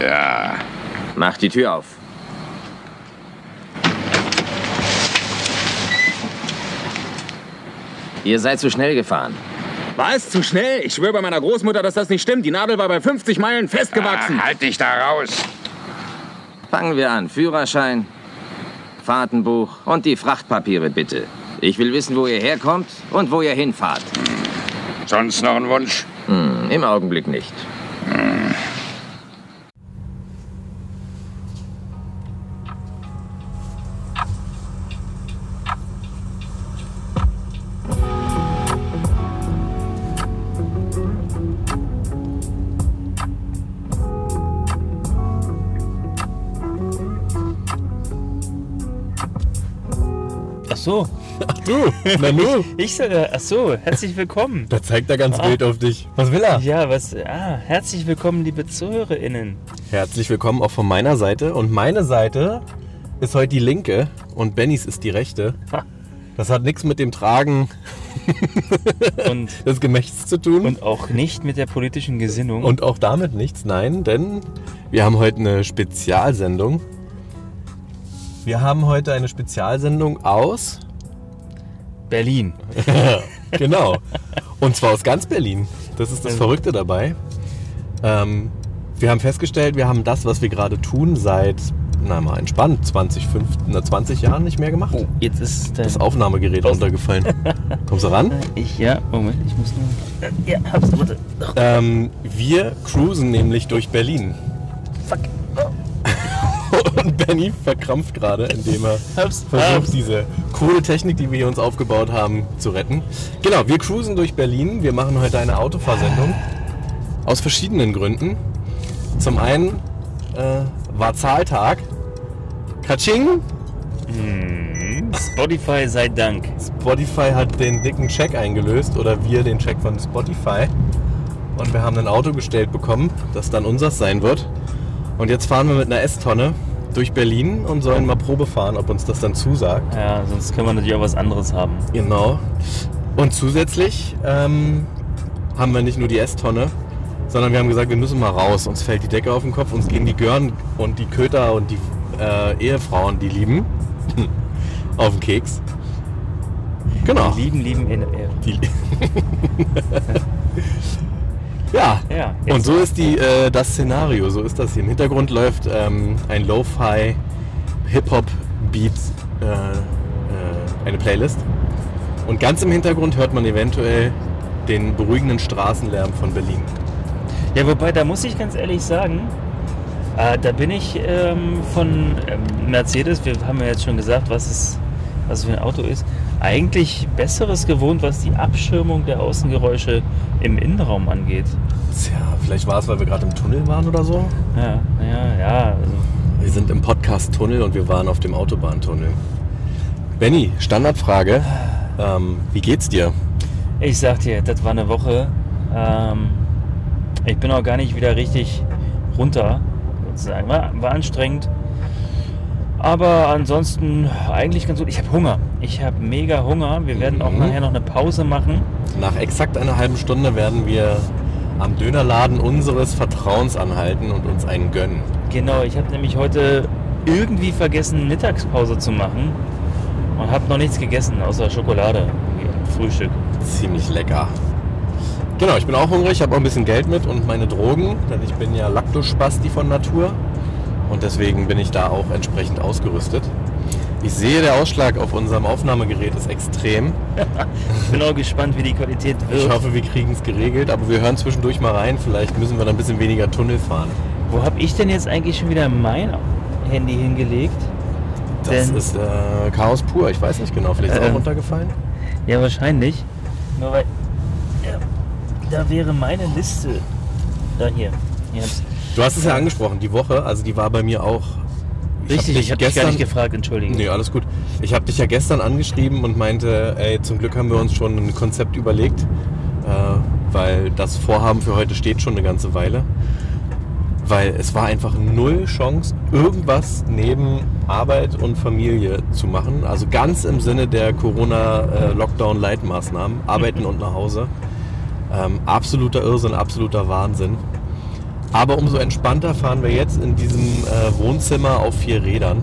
Ja. Mach die Tür auf. Ihr seid zu schnell gefahren. War es zu schnell? Ich schwöre bei meiner Großmutter, dass das nicht stimmt. Die Nadel war bei 50 Meilen festgewachsen. Ah, halt dich da raus. Fangen wir an. Führerschein, Fahrtenbuch und die Frachtpapiere bitte. Ich will wissen, wo ihr herkommt und wo ihr hinfahrt. Sonst noch ein Wunsch? Hm, Im Augenblick nicht. Ach so. Du, na nu, Ich soll, äh, ach so, herzlich willkommen. da zeigt er ganz Ah. wild auf dich. Was will er? Ja, was, ah, herzlich willkommen, liebe ZuhörerInnen. Herzlich willkommen auch von meiner Seite. Und meine Seite ist heute die linke und Bennys ist die rechte. Ha. Das hat nichts mit dem Tragen Und, des Gemächts zu tun. und auch nicht mit der politischen Gesinnung. Und auch damit nichts, nein, denn wir haben heute eine Spezialsendung. Wir haben heute eine Spezialsendung aus, Berlin. genau, und zwar aus ganz Berlin. Das ist das Verrückte dabei. Ähm, wir haben festgestellt, wir haben das, was wir gerade tun, seit, na mal entspannt, 20, 15, na, 20 Jahren nicht mehr gemacht. Jetzt ist Das Aufnahmegerät runtergefallen. Kommst du ran? Ich, ja, Moment, ich muss nur. Äh, Ja, hab's, warte. Ähm, wir cruisen nämlich durch Berlin. fuck. Und Benny verkrampft gerade, indem er Hab's, versucht, hab's. diese coole Technik, die wir hier uns aufgebaut haben, zu retten. Genau, wir cruisen durch Berlin. Wir machen heute eine Autofahrsendung. Aus verschiedenen Gründen. Zum einen äh, war Zahltag. Katsching! Spotify sei Dank. Spotify hat den dicken Check eingelöst oder wir den Check von Spotify. Und wir haben ein Auto gestellt bekommen, das dann unseres sein wird. Und jetzt fahren wir mit einer S-Tonne durch Berlin und sollen mal Probe fahren, ob uns das dann zusagt. Ja, sonst können wir natürlich auch was anderes haben. Genau. Und zusätzlich ähm, haben wir nicht nur die S-Tonne, sondern wir haben gesagt, wir müssen mal raus. Uns fällt die Decke auf den Kopf, uns gehen die Gören und die Köter und die äh, Ehefrauen, die lieben, auf den Keks. Genau. Lieben, lieben, äh, Die ja. Ja, Und so ist die, äh, das Szenario, so ist das hier. Im Hintergrund läuft ähm, ein Lo-Fi Hip-Hop-Beat, äh, äh, eine Playlist. Und ganz im Hintergrund hört man eventuell den beruhigenden Straßenlärm von Berlin. Ja, wobei, da muss ich ganz ehrlich sagen, äh, da bin ich ähm, von ähm, Mercedes, wir haben ja jetzt schon gesagt, was es, was es für ein Auto ist, eigentlich Besseres gewohnt, was die Abschirmung der Außengeräusche im Innenraum angeht. Tja, vielleicht war es, weil wir gerade im Tunnel waren oder so. Ja, ja, ja. Also, Wir sind im Podcast-Tunnel und wir waren auf dem Autobahntunnel. Benny, Standardfrage. Ähm, wie geht's dir? ich sag dir, das war eine Woche. Ähm, ich bin auch gar nicht wieder richtig runter, sozusagen. War, war anstrengend. Aber ansonsten eigentlich ganz gut. Ich habe Hunger. Ich habe mega Hunger. Wir werden auch Mhm. nachher noch eine Pause machen. Nach exakt einer halben Stunde werden wir am Dönerladen unseres Vertrauens anhalten und uns einen gönnen. Genau, ich habe nämlich heute irgendwie vergessen, Mittagspause zu machen und habe noch nichts gegessen, außer Schokolade. Frühstück. Ziemlich lecker. Genau, ich bin auch hungrig, ich habe auch ein bisschen Geld mit und meine Drogen, denn ich bin ja Laktospasti von Natur und deswegen bin ich da auch entsprechend ausgerüstet. Ich sehe, der Ausschlag auf unserem Aufnahmegerät ist extrem. Ich bin auch gespannt, wie die Qualität wird. Ich hoffe, wir kriegen es geregelt, aber wir hören zwischendurch mal rein. Vielleicht müssen wir dann ein bisschen weniger Tunnel fahren. Wo habe ich denn jetzt eigentlich schon wieder mein Handy hingelegt? Das Denn- ist äh, Chaos pur. Ich weiß nicht genau. Vielleicht ist es Äh, auch runtergefallen. Ja, wahrscheinlich. Nur weil. Ja, da wäre meine Liste. Da hier. Hab's. Du hast es ja angesprochen, die Woche, also die war bei mir auch. Hab Richtig, dich ich habe dich gar nicht gefragt, entschuldigen. Nee, alles gut. Ich habe dich ja gestern angeschrieben und meinte, ey, zum Glück haben wir uns schon ein Konzept überlegt, äh, weil das Vorhaben für heute steht schon eine ganze Weile. Weil es war einfach null Chance, irgendwas neben Arbeit und Familie zu machen. Also ganz im Sinne der Corona-Lockdown-Leitmaßnahmen. Arbeiten und nach Hause. Ähm, absoluter Irrsinn, absoluter Wahnsinn. Aber umso entspannter fahren wir jetzt in diesem äh, Wohnzimmer auf vier Rädern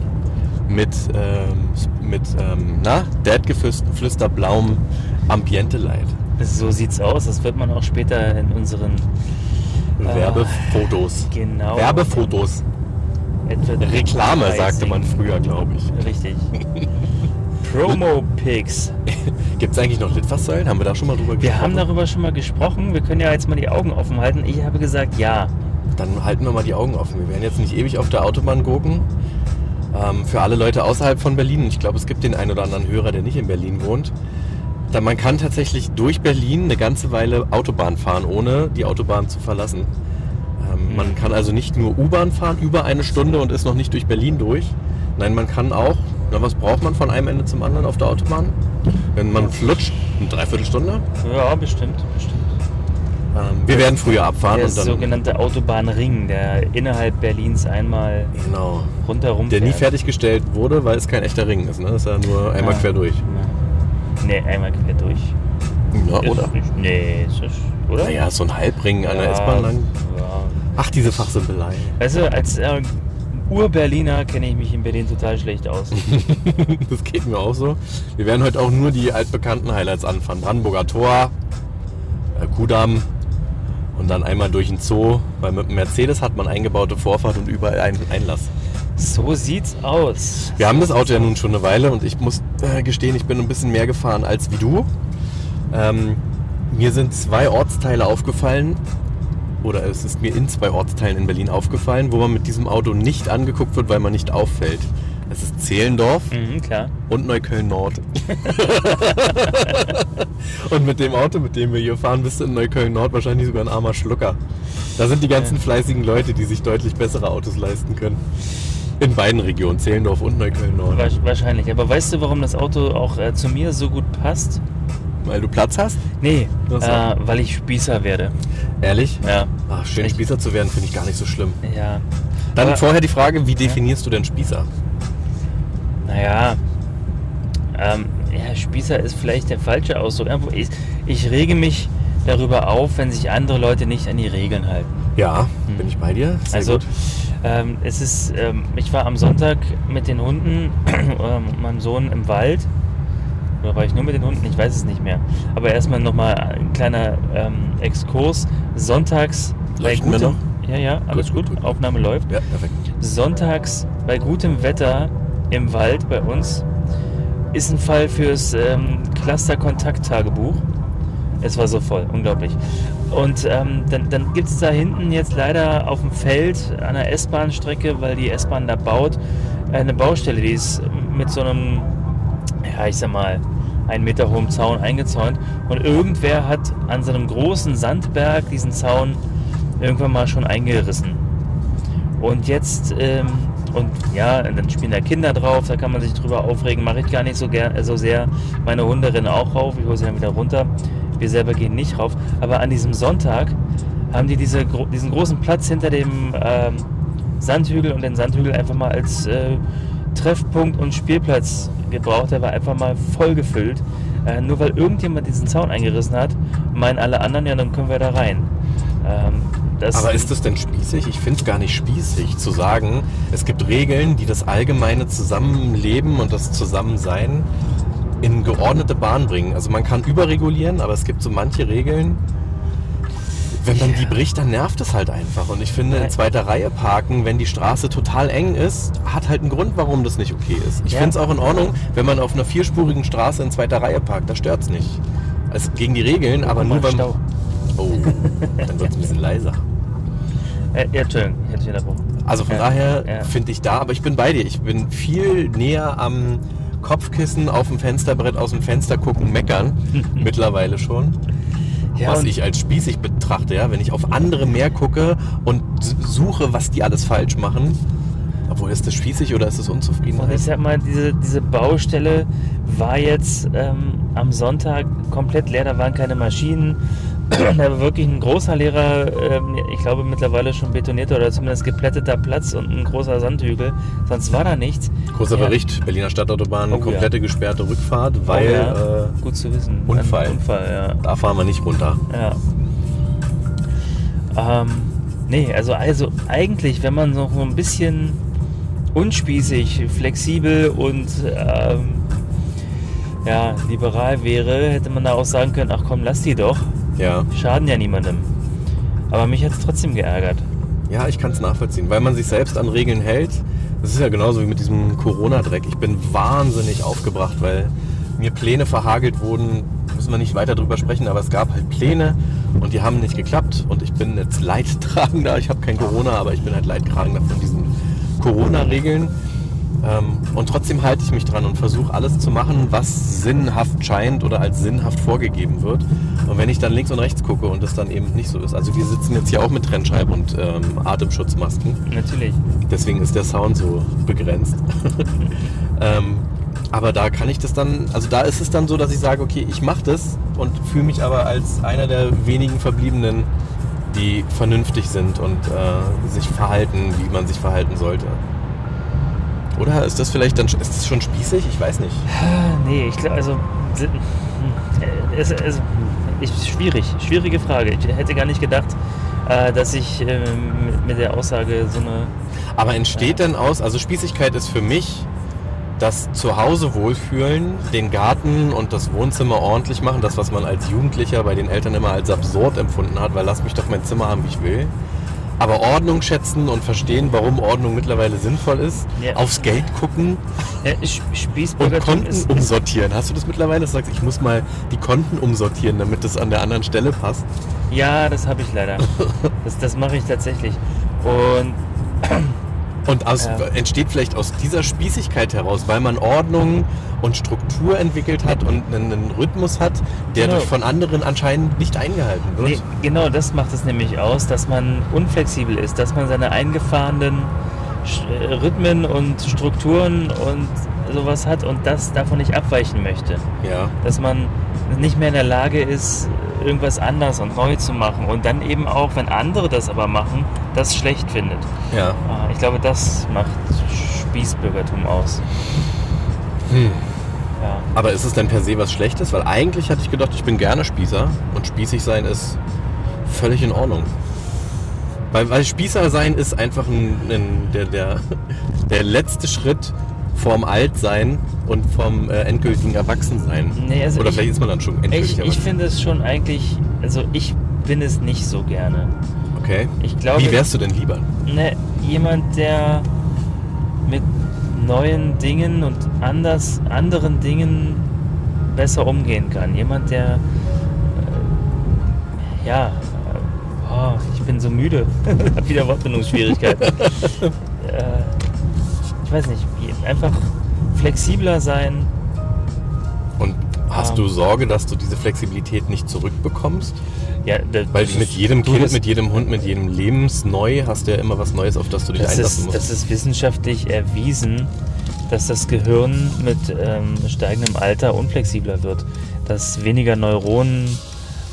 mit, ähm, mit ähm, na, Dad-geflüsterblauem Ambiente-Light. So sieht's aus. Das wird man auch später in unseren Werbefotos. genau Werbefotos. Reklame, 30. sagte man früher, glaube ich. Richtig. Promo-Pics. Gibt es eigentlich noch Litfaßsäulen? Haben wir da schon mal drüber Wir gesprochen? haben darüber schon mal gesprochen. Wir können ja jetzt mal die Augen offen halten. Ich habe gesagt, ja. Dann halten wir mal die Augen offen. Wir werden jetzt nicht ewig auf der Autobahn gucken. Ähm, für alle Leute außerhalb von Berlin, ich glaube, es gibt den einen oder anderen Hörer, der nicht in Berlin wohnt. Da man kann tatsächlich durch Berlin eine ganze Weile Autobahn fahren, ohne die Autobahn zu verlassen. Ähm, Man kann also nicht nur U-Bahn fahren über eine Stunde und ist noch nicht durch Berlin durch. Nein, man kann auch, na was braucht man von einem Ende zum anderen auf der Autobahn? Wenn man flutscht, eine Dreiviertelstunde. Ja, bestimmt, bestimmt. Ähm, wir werden früher abfahren Der und dann... sogenannte Autobahnring, der innerhalb Berlins einmal Genau. rundherum Der nie fährt. fertiggestellt wurde, weil es kein echter Ring ist. Ne? Das ist ja nur einmal Ja. quer durch. Nee, einmal quer durch. Ja, Ist oder? Nicht, nee, ist das, oder? Naja, so ein Halbring an der Ja, S-Bahn lang. Ja. Ach, diese Fachsimpelei. Also als äh, Ur-Berliner kenne ich mich in Berlin total schlecht aus. das geht mir auch so. Wir werden heute auch nur die altbekannten Highlights anfahren. Brandenburger Tor, äh, Kudamm und dann einmal durch den Zoo. Weil mit dem Mercedes hat man eingebaute Vorfahrt und überall einen Einlass. So sieht's aus. Wir haben das Auto ja nun schon eine Weile und ich muss äh, gestehen, ich bin ein bisschen mehr gefahren als wie du. Ähm, mir sind zwei Ortsteile aufgefallen, oder es ist mir in zwei Ortsteilen in Berlin aufgefallen, wo man mit diesem Auto nicht angeguckt wird, weil man nicht auffällt. Es ist Zehlendorf Mhm, und Neukölln Nord. und mit dem Auto, mit dem wir hier fahren, bist du in Neukölln Nord wahrscheinlich sogar ein armer Schlucker. Da sind die ganzen fleißigen Leute, die sich deutlich bessere Autos leisten können. In beiden Regionen, Zehlendorf und Neukölln Nord. Wa- Wahrscheinlich. Aber weißt du, warum das Auto auch äh, zu mir so gut passt? Weil du Platz hast? Nee, äh, weil ich Spießer werde. Ehrlich? Ja. Ach, schön Ich- Spießer zu werden, finde ich gar nicht so schlimm. Ja. Dann Aber- vorher die Frage, wie definierst du denn Spießer? Naja, ähm, ja, Spießer ist vielleicht der falsche Ausdruck. Ich, ich rege mich darüber auf, wenn sich andere Leute nicht an die Regeln halten. Ja, bin ich bei dir? Sehr also, gut. ähm, es ist, ähm, ich war am Sonntag mit den Hunden oder mit meinem Sohn im Wald. Oder war ich nur mit den Hunden? Ich weiß es nicht mehr. Aber erstmal nochmal ein kleiner ähm, Exkurs. Sonntags bei gutem? Ja, ja, alles Gut, gut. gut, gut. Aufnahme läuft. Ja, perfekt. Sonntags bei gutem Wetter im Wald bei uns ist ein Fall fürs ähm, Cluster-Kontakt-Tagebuch. Es war so voll, unglaublich. Und ähm, dann, dann gibt es da hinten jetzt leider auf dem Feld an der S-Bahn-Strecke, weil die S-Bahn da baut, eine Baustelle, die ist mit so einem, ja, ich sag mal, einen Meter hohen Zaun eingezäunt. Und irgendwer hat an so einem großen Sandberg diesen Zaun irgendwann mal schon eingerissen. Und jetzt, ähm, und ja, dann spielen da Kinder drauf, da kann man sich drüber aufregen, mache ich gar nicht so, gern, äh, so sehr. Meine Hunde rennen auch rauf, ich hole sie dann wieder runter. Wir selber gehen nicht rauf. Aber an diesem Sonntag haben die diese, diesen großen Platz hinter dem ähm, Sandhügel und den Sandhügel einfach mal als äh, Treffpunkt und Spielplatz gebraucht. Der war einfach mal voll gefüllt. Äh, nur weil irgendjemand diesen Zaun eingerissen hat, meinen alle anderen, ja, dann können wir da rein. Ähm, Aber ist das denn spießig? Ich finde es gar nicht spießig zu sagen, es gibt Regeln, die das allgemeine Zusammenleben und das Zusammensein in geordnete Bahn bringen. Also man kann überregulieren, aber es gibt so manche Regeln, wenn man die bricht, dann nervt es halt einfach. Und ich finde, in zweiter Reihe parken, wenn die Straße total eng ist, hat halt einen Grund, warum das nicht okay ist. Ich Ja. finde es auch in Ordnung, wenn man auf einer vierspurigen Straße in zweiter Reihe parkt. Da stört es nicht. Also gegen die Regeln, aber nur beim... Stau. Oh, dann wird es ein bisschen leiser. Äh, ja, Entschuldigung, ich hätte dich unterbrochen. Also von Ja, daher ja. finde ich da, aber ich bin bei dir. Ich bin viel näher am Kopfkissen auf dem Fensterbrett aus dem Fenster gucken, meckern. mittlerweile schon. Ja, was und- ich als spießig betrachte, ja, wenn ich auf andere mehr gucke und suche, was die alles falsch machen. Obwohl, ist das spießig oder ist das Und Unzufriedenheit? ich sag mal, diese, diese Baustelle war jetzt ähm, am Sonntag komplett leer, da waren keine Maschinen. Da war wirklich ein großer leerer, ähm, ich glaube mittlerweile schon betonierter oder zumindest geplätteter Platz und ein großer Sandhügel. Sonst war da nichts. Großer Ja. Bericht, Berliner Stadtautobahn, Oh, ja. komplette gesperrte Rückfahrt, weil Oh, ja. äh, Gut zu wissen. Unfall. Ein Unfall, ja. da fahren wir nicht runter. Ja. Ähm, Nee, also, also eigentlich, wenn man noch so ein bisschen unspießig, flexibel und ähm, ja, liberal wäre, hätte man da auch sagen können, ach komm, lass die doch. Ja. Schaden ja niemandem. Aber mich hat es trotzdem geärgert. Ja, ich kann es nachvollziehen, weil man sich selbst an Regeln hält. Das ist ja genauso wie mit diesem Corona-Dreck. Ich bin wahnsinnig aufgebracht, weil mir Pläne verhagelt wurden. Müssen wir nicht weiter drüber sprechen, aber es gab halt Pläne und die haben nicht geklappt. Und ich bin jetzt Leidtragender. Ich habe kein Corona, aber ich bin halt Leidtragender von diesen Corona-Regeln. Ähm, und trotzdem halte ich mich dran und versuche alles zu machen, was sinnhaft scheint oder als sinnhaft vorgegeben wird. Und wenn ich dann links und rechts gucke und das dann eben nicht so ist. Also wir sitzen jetzt hier auch mit Trennscheibe und ähm, Atemschutzmasken. Natürlich. Deswegen ist der Sound so begrenzt. ähm, aber da kann ich das dann, also da ist es dann so, dass ich sage, okay, ich mache das und fühle mich aber als einer der wenigen Verbliebenen, die vernünftig sind und äh, sich verhalten, wie man sich verhalten sollte. Oder ist das vielleicht dann ist das schon spießig? Ich weiß nicht. Nee, ich glaube, also. hm, äh, Es, es, ist schwierig, schwierige Frage. Ich hätte gar nicht gedacht, äh, dass ich äh, mit- mit der Aussage so eine. Aber entsteht denn aus, also Spießigkeit ist für mich das Zuhause wohlfühlen, den Garten und das Wohnzimmer ordentlich machen, das, was man als Jugendlicher bei den Eltern immer als absurd empfunden hat, weil lass mich doch mein Zimmer haben, wie ich will. Aber Ordnung schätzen und verstehen, warum Ordnung mittlerweile sinnvoll ist, Ja. aufs Geld gucken Ja, und Konten umsortieren. Hast du das mittlerweile? dass Du sagst, ich muss mal die Konten umsortieren, damit das an der anderen Stelle passt. Ja, das habe ich leider. Das, das mache ich tatsächlich. Und Und aus, Ja. entsteht vielleicht aus dieser Spießigkeit heraus, weil man Ordnung und Struktur entwickelt hat und einen, Rhythmus hat, der Genau. von anderen anscheinend nicht eingehalten wird. nee, genau das macht es nämlich aus, dass man unflexibel ist, dass man seine eingefahrenen äh, Rhythmen und Strukturen und sowas hat und das davon nicht abweichen möchte. Ja. dass man nicht mehr in der Lage ist, irgendwas anders und neu zu machen und dann eben auch, wenn andere das aber machen, das schlecht findet. ja. Ah, Ich glaube, das macht Spießbürgertum aus. Hm. Ja. Aber ist es denn per se was Schlechtes? Weil eigentlich hatte ich gedacht, ich bin gerne Spießer und spießig sein ist völlig in Ordnung. Weil, weil Spießer sein ist einfach ein, ein, der, der, der letzte Schritt vorm Altsein und vom äh, endgültigen Erwachsensein. Nee, also Oder ich- vielleicht ist man dann schon endgültig Ich, ich finde es schon eigentlich, also ich bin es nicht so gerne. Okay. Ich glaube, Wie wärst du denn lieber? ne, jemand, der mit neuen Dingen und anders, anderen Dingen besser umgehen kann. Jemand, der äh, ja, äh, oh, ich bin so müde, hab wieder Wortbindungsschwierigkeiten. äh, ich weiß nicht, einfach flexibler sein. Und hast Ähm. du Sorge, dass du diese Flexibilität nicht zurückbekommst? Ja, da- Weil mit ist- jedem Kind, das- mit jedem Hund, mit jedem Lebensneu hast du ja immer was Neues, auf das du dich Das einlassen ist, musst. das ist wissenschaftlich erwiesen, dass das Gehirn mit ähm, steigendem Alter unflexibler wird. Dass weniger Neuronen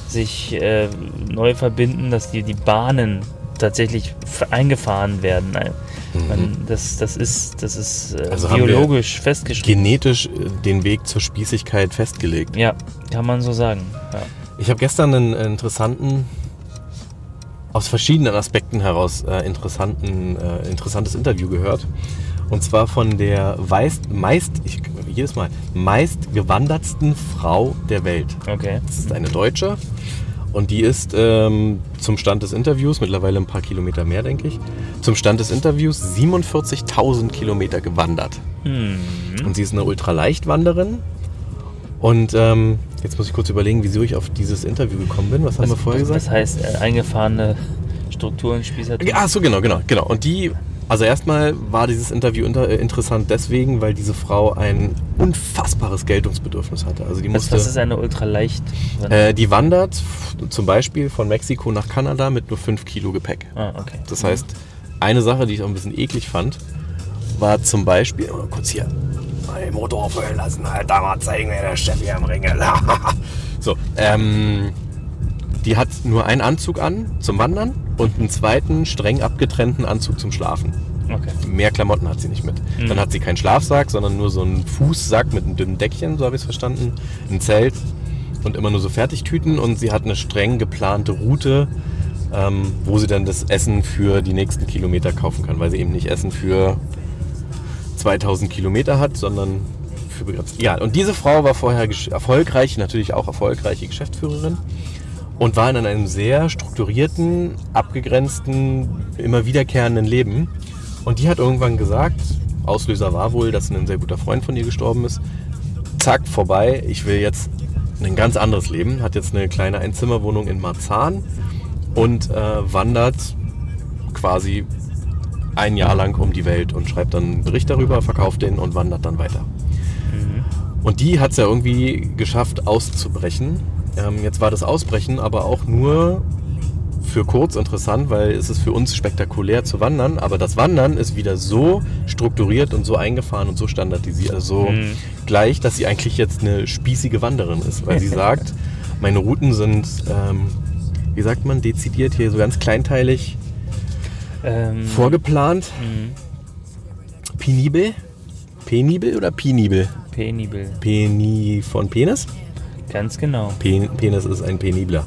sich äh, neu verbinden, dass die, die Bahnen tatsächlich eingefahren werden. Nein, Man, das, das ist, das ist äh, Mhm. Also biologisch festgeschrieben. Genetisch äh, den Weg zur Spießigkeit festgelegt. Ja, kann man so sagen. Ja. Ich habe gestern einen interessanten, aus verschiedenen Aspekten heraus äh, interessanten, äh, interessantes Interview gehört. Und zwar von der weist, meist, ich, jedes Mal, meist gewandertsten Frau der Welt. Okay. Das ist eine Deutsche und die ist ähm, zum Stand des Interviews, mittlerweile ein paar Kilometer mehr, denke ich, zum Stand des Interviews 47.000 Kilometer gewandert. Hm. Und sie ist eine Ultraleichtwanderin. Und ähm, jetzt muss ich kurz überlegen, wieso ich auf dieses Interview gekommen bin. Was haben wir vorher gesagt? Das heißt, äh, eingefahrene Strukturen, Spießertum. Ach so, genau, genau, genau. Und die, also erstmal war dieses Interview inter, äh, interessant deswegen, weil diese Frau ein unfassbares Geltungsbedürfnis hatte. Also die musste, was ist eine ultraleicht? äh, die wandert zum Beispiel von Mexiko nach Kanada mit nur 5 Kilo Gepäck. ah, okay. Das heißt, eine Sache, die ich auch ein bisschen eklig fand, war zum Beispiel, oh, kurz hier, den Motor aufhören lassen, Alter, mal zeigen, wer der Chef hier am Ring ist. so, ähm, die hat nur einen Anzug an zum Wandern und einen zweiten streng abgetrennten Anzug zum Schlafen. okay. Mehr Klamotten hat sie nicht mit. Mhm. Dann hat sie keinen Schlafsack, sondern nur so einen Fußsack mit einem dünnen Deckchen, so habe ich es verstanden, ein Zelt und immer nur so Fertigtüten und sie hat eine streng geplante Route ähm, wo sie dann das Essen für die nächsten Kilometer kaufen kann, weil sie eben nicht Essen für 2000 Kilometer hat, sondern für begrenzt. Ja, und diese Frau war vorher erfolgreich, natürlich auch erfolgreiche Geschäftsführerin und war in einem sehr strukturierten, abgegrenzten, immer wiederkehrenden Leben. Und die hat irgendwann gesagt, Auslöser war wohl, dass ein sehr guter Freund von ihr gestorben ist. Zack, vorbei, ich will jetzt ein ganz anderes Leben. Hat jetzt eine kleine Einzimmerwohnung in Marzahn und äh, wandert quasi ein Jahr lang um die Welt und schreibt dann einen Bericht darüber, verkauft den und wandert dann weiter. Und die hat es ja irgendwie geschafft auszubrechen. Ähm, jetzt war das Ausbrechen aber auch nur für kurz interessant, weil es ist für uns spektakulär zu wandern, aber das Wandern ist wieder so strukturiert und so eingefahren und so standardisiert, also so Mhm. gleich, dass sie eigentlich jetzt eine spießige Wanderin ist, weil sie sagt, meine Routen sind, ähm, wie sagt man, dezidiert hier so ganz kleinteilig Ähm, vorgeplant. mhm. Penibel? Penibel oder penibel? Penibel. Peni von Penis? Ganz genau. Pen Penis ist ein penibler.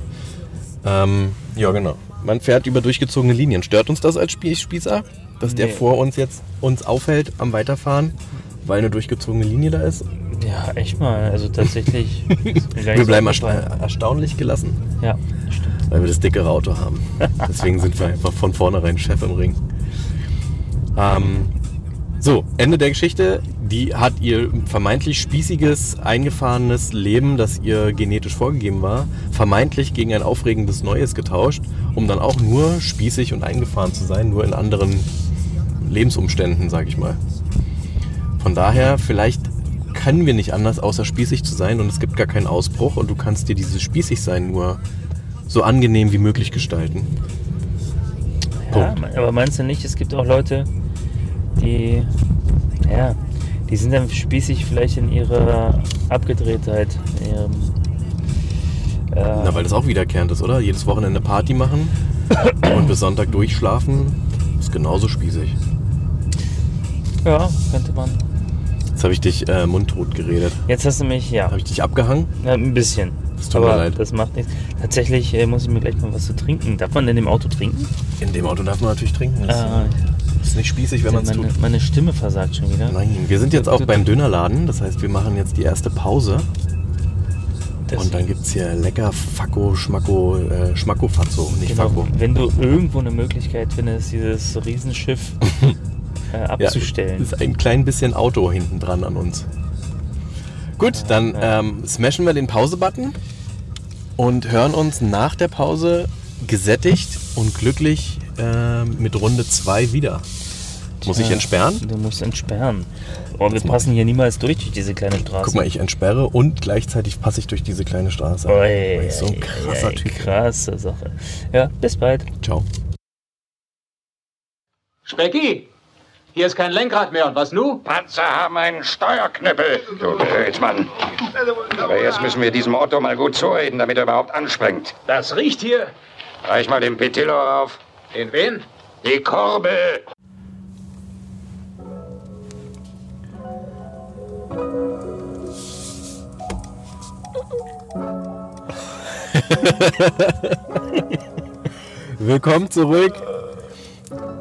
Ähm, ja, genau. Man fährt über durchgezogene Linien. Stört uns das als Spie Spießer? Dass der Nee. vor uns jetzt uns aufhält am Weiterfahren, weil eine durchgezogene Linie da ist? Ja, echt mal. Also tatsächlich. Wir bleiben ersta erstaunlich gelassen, Ja, stimmt. weil wir das dickere Auto haben. Deswegen sind wir einfach von vornherein Chef im Ring. Ähm, so, Ende der Geschichte. Die hat ihr vermeintlich spießiges, eingefahrenes Leben, das ihr genetisch vorgegeben war, vermeintlich gegen ein aufregendes Neues getauscht, um dann auch nur spießig und eingefahren zu sein, nur in anderen Lebensumständen, sag ich mal. Von daher, vielleicht können wir nicht anders, außer spießig zu sein und es gibt gar keinen Ausbruch und du kannst dir dieses Spießigsein nur so angenehm wie möglich gestalten. Ja, Punkt. aber meinst du nicht, es gibt auch Leute, die, ja, die sind dann spießig vielleicht in ihrer Abgedrehtheit. In ihrem, äh, Na, weil das auch wiederkehrend ist, oder? Jedes Wochenende Party machen und bis Sonntag durchschlafen ist genauso spießig. ja, könnte man. Jetzt habe ich dich äh, mundtot geredet. Jetzt hast du mich, ja, Habe ich dich abgehangen? ja ein bisschen. Das tut mir aber leid. das macht nichts. Tatsächlich äh, muss ich mir gleich mal was zu trinken. Darf man denn im Auto trinken? In dem Auto darf man natürlich trinken. Ah, ist nicht spießig, wenn man es meine, tut. meine Stimme versagt schon wieder. Nein, wir sind jetzt auch beim Dönerladen. Das heißt, wir machen jetzt die erste Pause. Das- Und dann gibt es hier lecker Facko, Schmacko, äh, Schmacko-Fatzo, nicht Genau, Facko. wenn du irgendwo eine Möglichkeit findest, dieses Riesenschiff äh, abzustellen. ist ein klein bisschen Auto hinten dran an uns. Gut, dann ähm, smashen wir den Pause-Button und hören uns nach der Pause gesättigt und glücklich ähm, mit Runde 2 wieder. Muss ich entsperren? Du musst entsperren. Oh, wir passen hier niemals durch durch diese kleine Straße. Guck mal, ich entsperre und gleichzeitig passe ich durch diese kleine Straße. Oi, Weil ich so ein krasser oi, Typ. Krasse Sache. Ja, bis bald. Ciao. Specki, hier ist kein Lenkrad mehr. Und was nu? Panzer haben einen Steuerknüppel, du Blödmann. Aber erst müssen wir diesem Otto mal gut zureden, damit er überhaupt anspringt. Das riecht hier. Reich mal den Petillo auf. Den wen? Die Kurbel. Willkommen zurück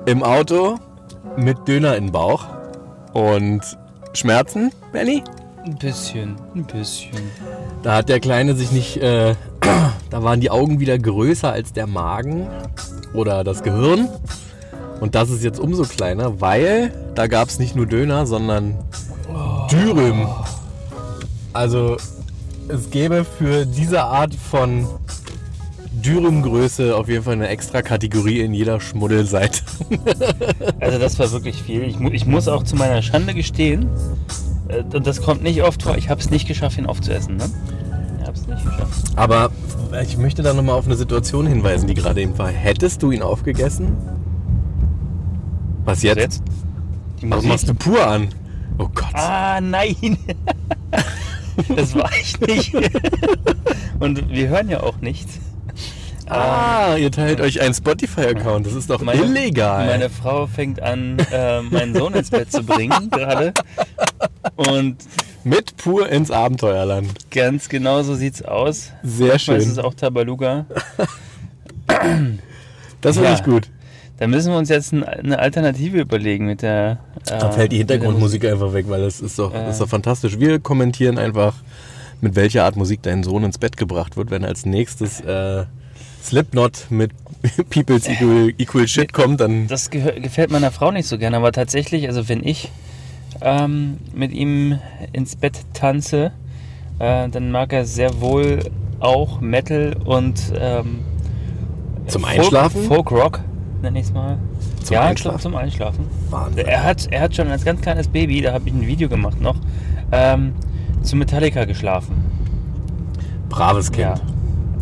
im Auto mit Döner in den Bauch und Schmerzen, Benny? Ein bisschen, ein bisschen. Da hat der Kleine sich nicht, äh, da waren die Augen wieder größer als der Magen oder das Gehirn. Und das ist jetzt umso kleiner, weil da gab es nicht nur Döner, sondern Dürüm. Also es gäbe für diese Art von Dürümgröße auf jeden Fall eine extra Kategorie in jeder Schmuddelseite. Also das war wirklich viel. Ich, mu ich muss auch zu meiner Schande gestehen, äh, und das kommt nicht oft vor, ich habe es nicht geschafft, ihn aufzuessen. Ne? Habe es nicht geschafft. Aber ich möchte da nochmal auf eine Situation hinweisen, die gerade eben war. Hättest du ihn aufgegessen? Was jetzt? Jetzt? Die machst du pur an? Oh Gott. Ah, nein! das war ich nicht. Und wir hören ja auch nichts. Ah, ihr teilt euch einen Spotify-Account. Das ist doch Meine- illegal. Meine Frau fängt an, äh, meinen Sohn ins Bett zu bringen gerade. Und Mit pur ins Abenteuerland. ganz genau so sieht's aus. Sehr Manchmal ist schön. es auch Tabaluga. Das finde Ja. ich gut. Da müssen wir uns jetzt ein- eine Alternative überlegen mit der. Äh, Da fällt die Hintergrundmusik einfach weg, weil das ist doch, Äh. das ist doch fantastisch. Wir kommentieren einfach, mit welcher Art Musik dein Sohn ins Bett gebracht wird, wenn als nächstes äh, Slipknot mit People's Equal, Equal Shit kommt, dann Das gefällt meiner Frau nicht so gerne, aber tatsächlich, also wenn ich ähm, mit ihm ins Bett tanze, äh, dann mag er sehr wohl auch Metal und ähm, Zum Folk- Einschlafen? Folk Rock, nenne ich es mal. Zum ja, Einschlafen? Zum, zum Einschlafen. Wahnsinn. Er hat, er hat schon als ganz kleines Baby, da habe ich ein Video gemacht noch, ähm, zu Metallica geschlafen. braves Kind. Ja.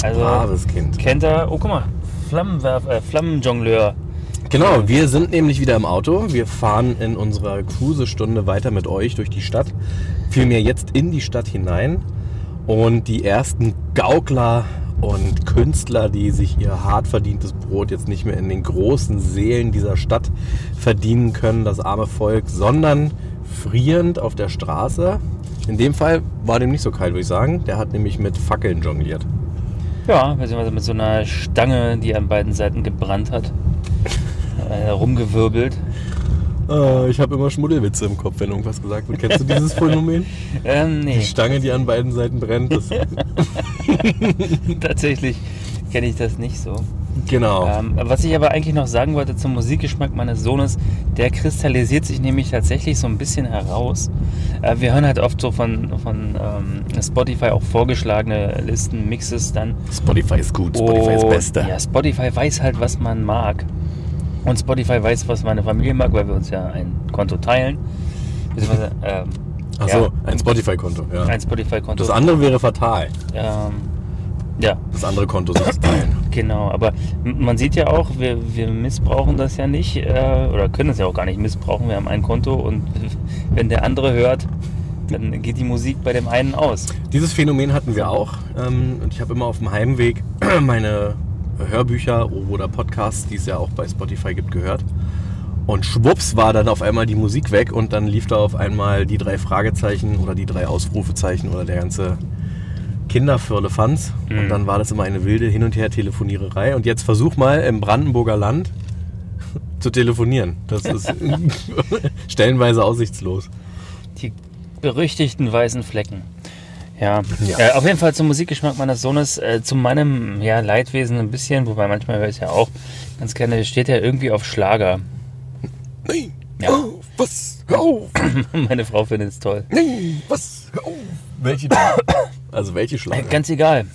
Also Braves Kind. kennt er, oh guck mal, Flammenwerf, äh, Flammenjongleur. Genau, wir sind nämlich wieder im Auto. Wir fahren in unserer Cruisestunde weiter mit euch durch die Stadt. Vielmehr jetzt in die Stadt hinein. Und die ersten Gaukler und Künstler, die sich ihr hart verdientes Brot jetzt nicht mehr in den großen Seelen dieser Stadt verdienen können, das arme Volk, sondern frierend auf der Straße. In dem Fall war dem nicht so kalt, würde ich sagen. Der hat nämlich mit Fackeln jongliert. Ja, beziehungsweise mit so einer Stange, die an beiden Seiten gebrannt hat, äh, rumgewirbelt. Äh, ich habe immer Schmuddelwitze im Kopf, wenn irgendwas gesagt wird. Kennst du dieses Phänomen? Ähm, Die nee, Stange, die an beiden Seiten brennt. Tatsächlich kenne ich das nicht so. genau. Ähm, was ich aber eigentlich noch sagen wollte zum Musikgeschmack meines Sohnes, der kristallisiert sich nämlich tatsächlich so ein bisschen heraus. Äh, wir hören halt oft so von, von ähm, Spotify auch vorgeschlagene Listen, Mixes dann. Spotify ist gut. Spotify ist Und, Beste. Ja, Spotify weiß halt, was man mag. Und Spotify weiß, was meine Familie mag, weil wir uns ja ein Konto teilen. Beziehungsweise, ähm, Achso, ja, ein Spotify-Konto. Ja. ein Spotify-Konto. Das andere wäre fatal. Ähm, ja, Das andere Konto sich zu teilen. genau. Aber man sieht ja auch, wir, wir missbrauchen das ja nicht äh, oder können es ja auch gar nicht missbrauchen. Wir haben ein Konto und wenn der andere hört, dann geht die Musik bei dem einen aus. Dieses Phänomen hatten wir auch. Ähm, Und ich habe immer auf dem Heimweg meine Hörbücher oder Podcasts, die es ja auch bei Spotify gibt, gehört. Und schwupps war dann auf einmal die Musik weg und dann lief da auf einmal die drei Fragezeichen oder die drei Ausrufezeichen oder der ganze Kinderfirlefanz. Und Mhm. dann war das immer eine wilde Hin- und Her-Telefoniererei. Und jetzt versuch mal im Brandenburger Land zu telefonieren. Das ist stellenweise aussichtslos. Die berüchtigten weißen Flecken. Ja, Ja. Äh, auf jeden Fall zum Musikgeschmack meines Sohnes, äh, zu meinem ja, Leidwesen ein bisschen, wobei manchmal höre ich es ja auch ganz gerne, steht ja irgendwie auf Schlager. Nein! Ja. Oh, was? Hör auf! Meine Frau findet es toll. Nein! Was? Hör auf! Welche? also welche Äh, Schlager? Ganz egal.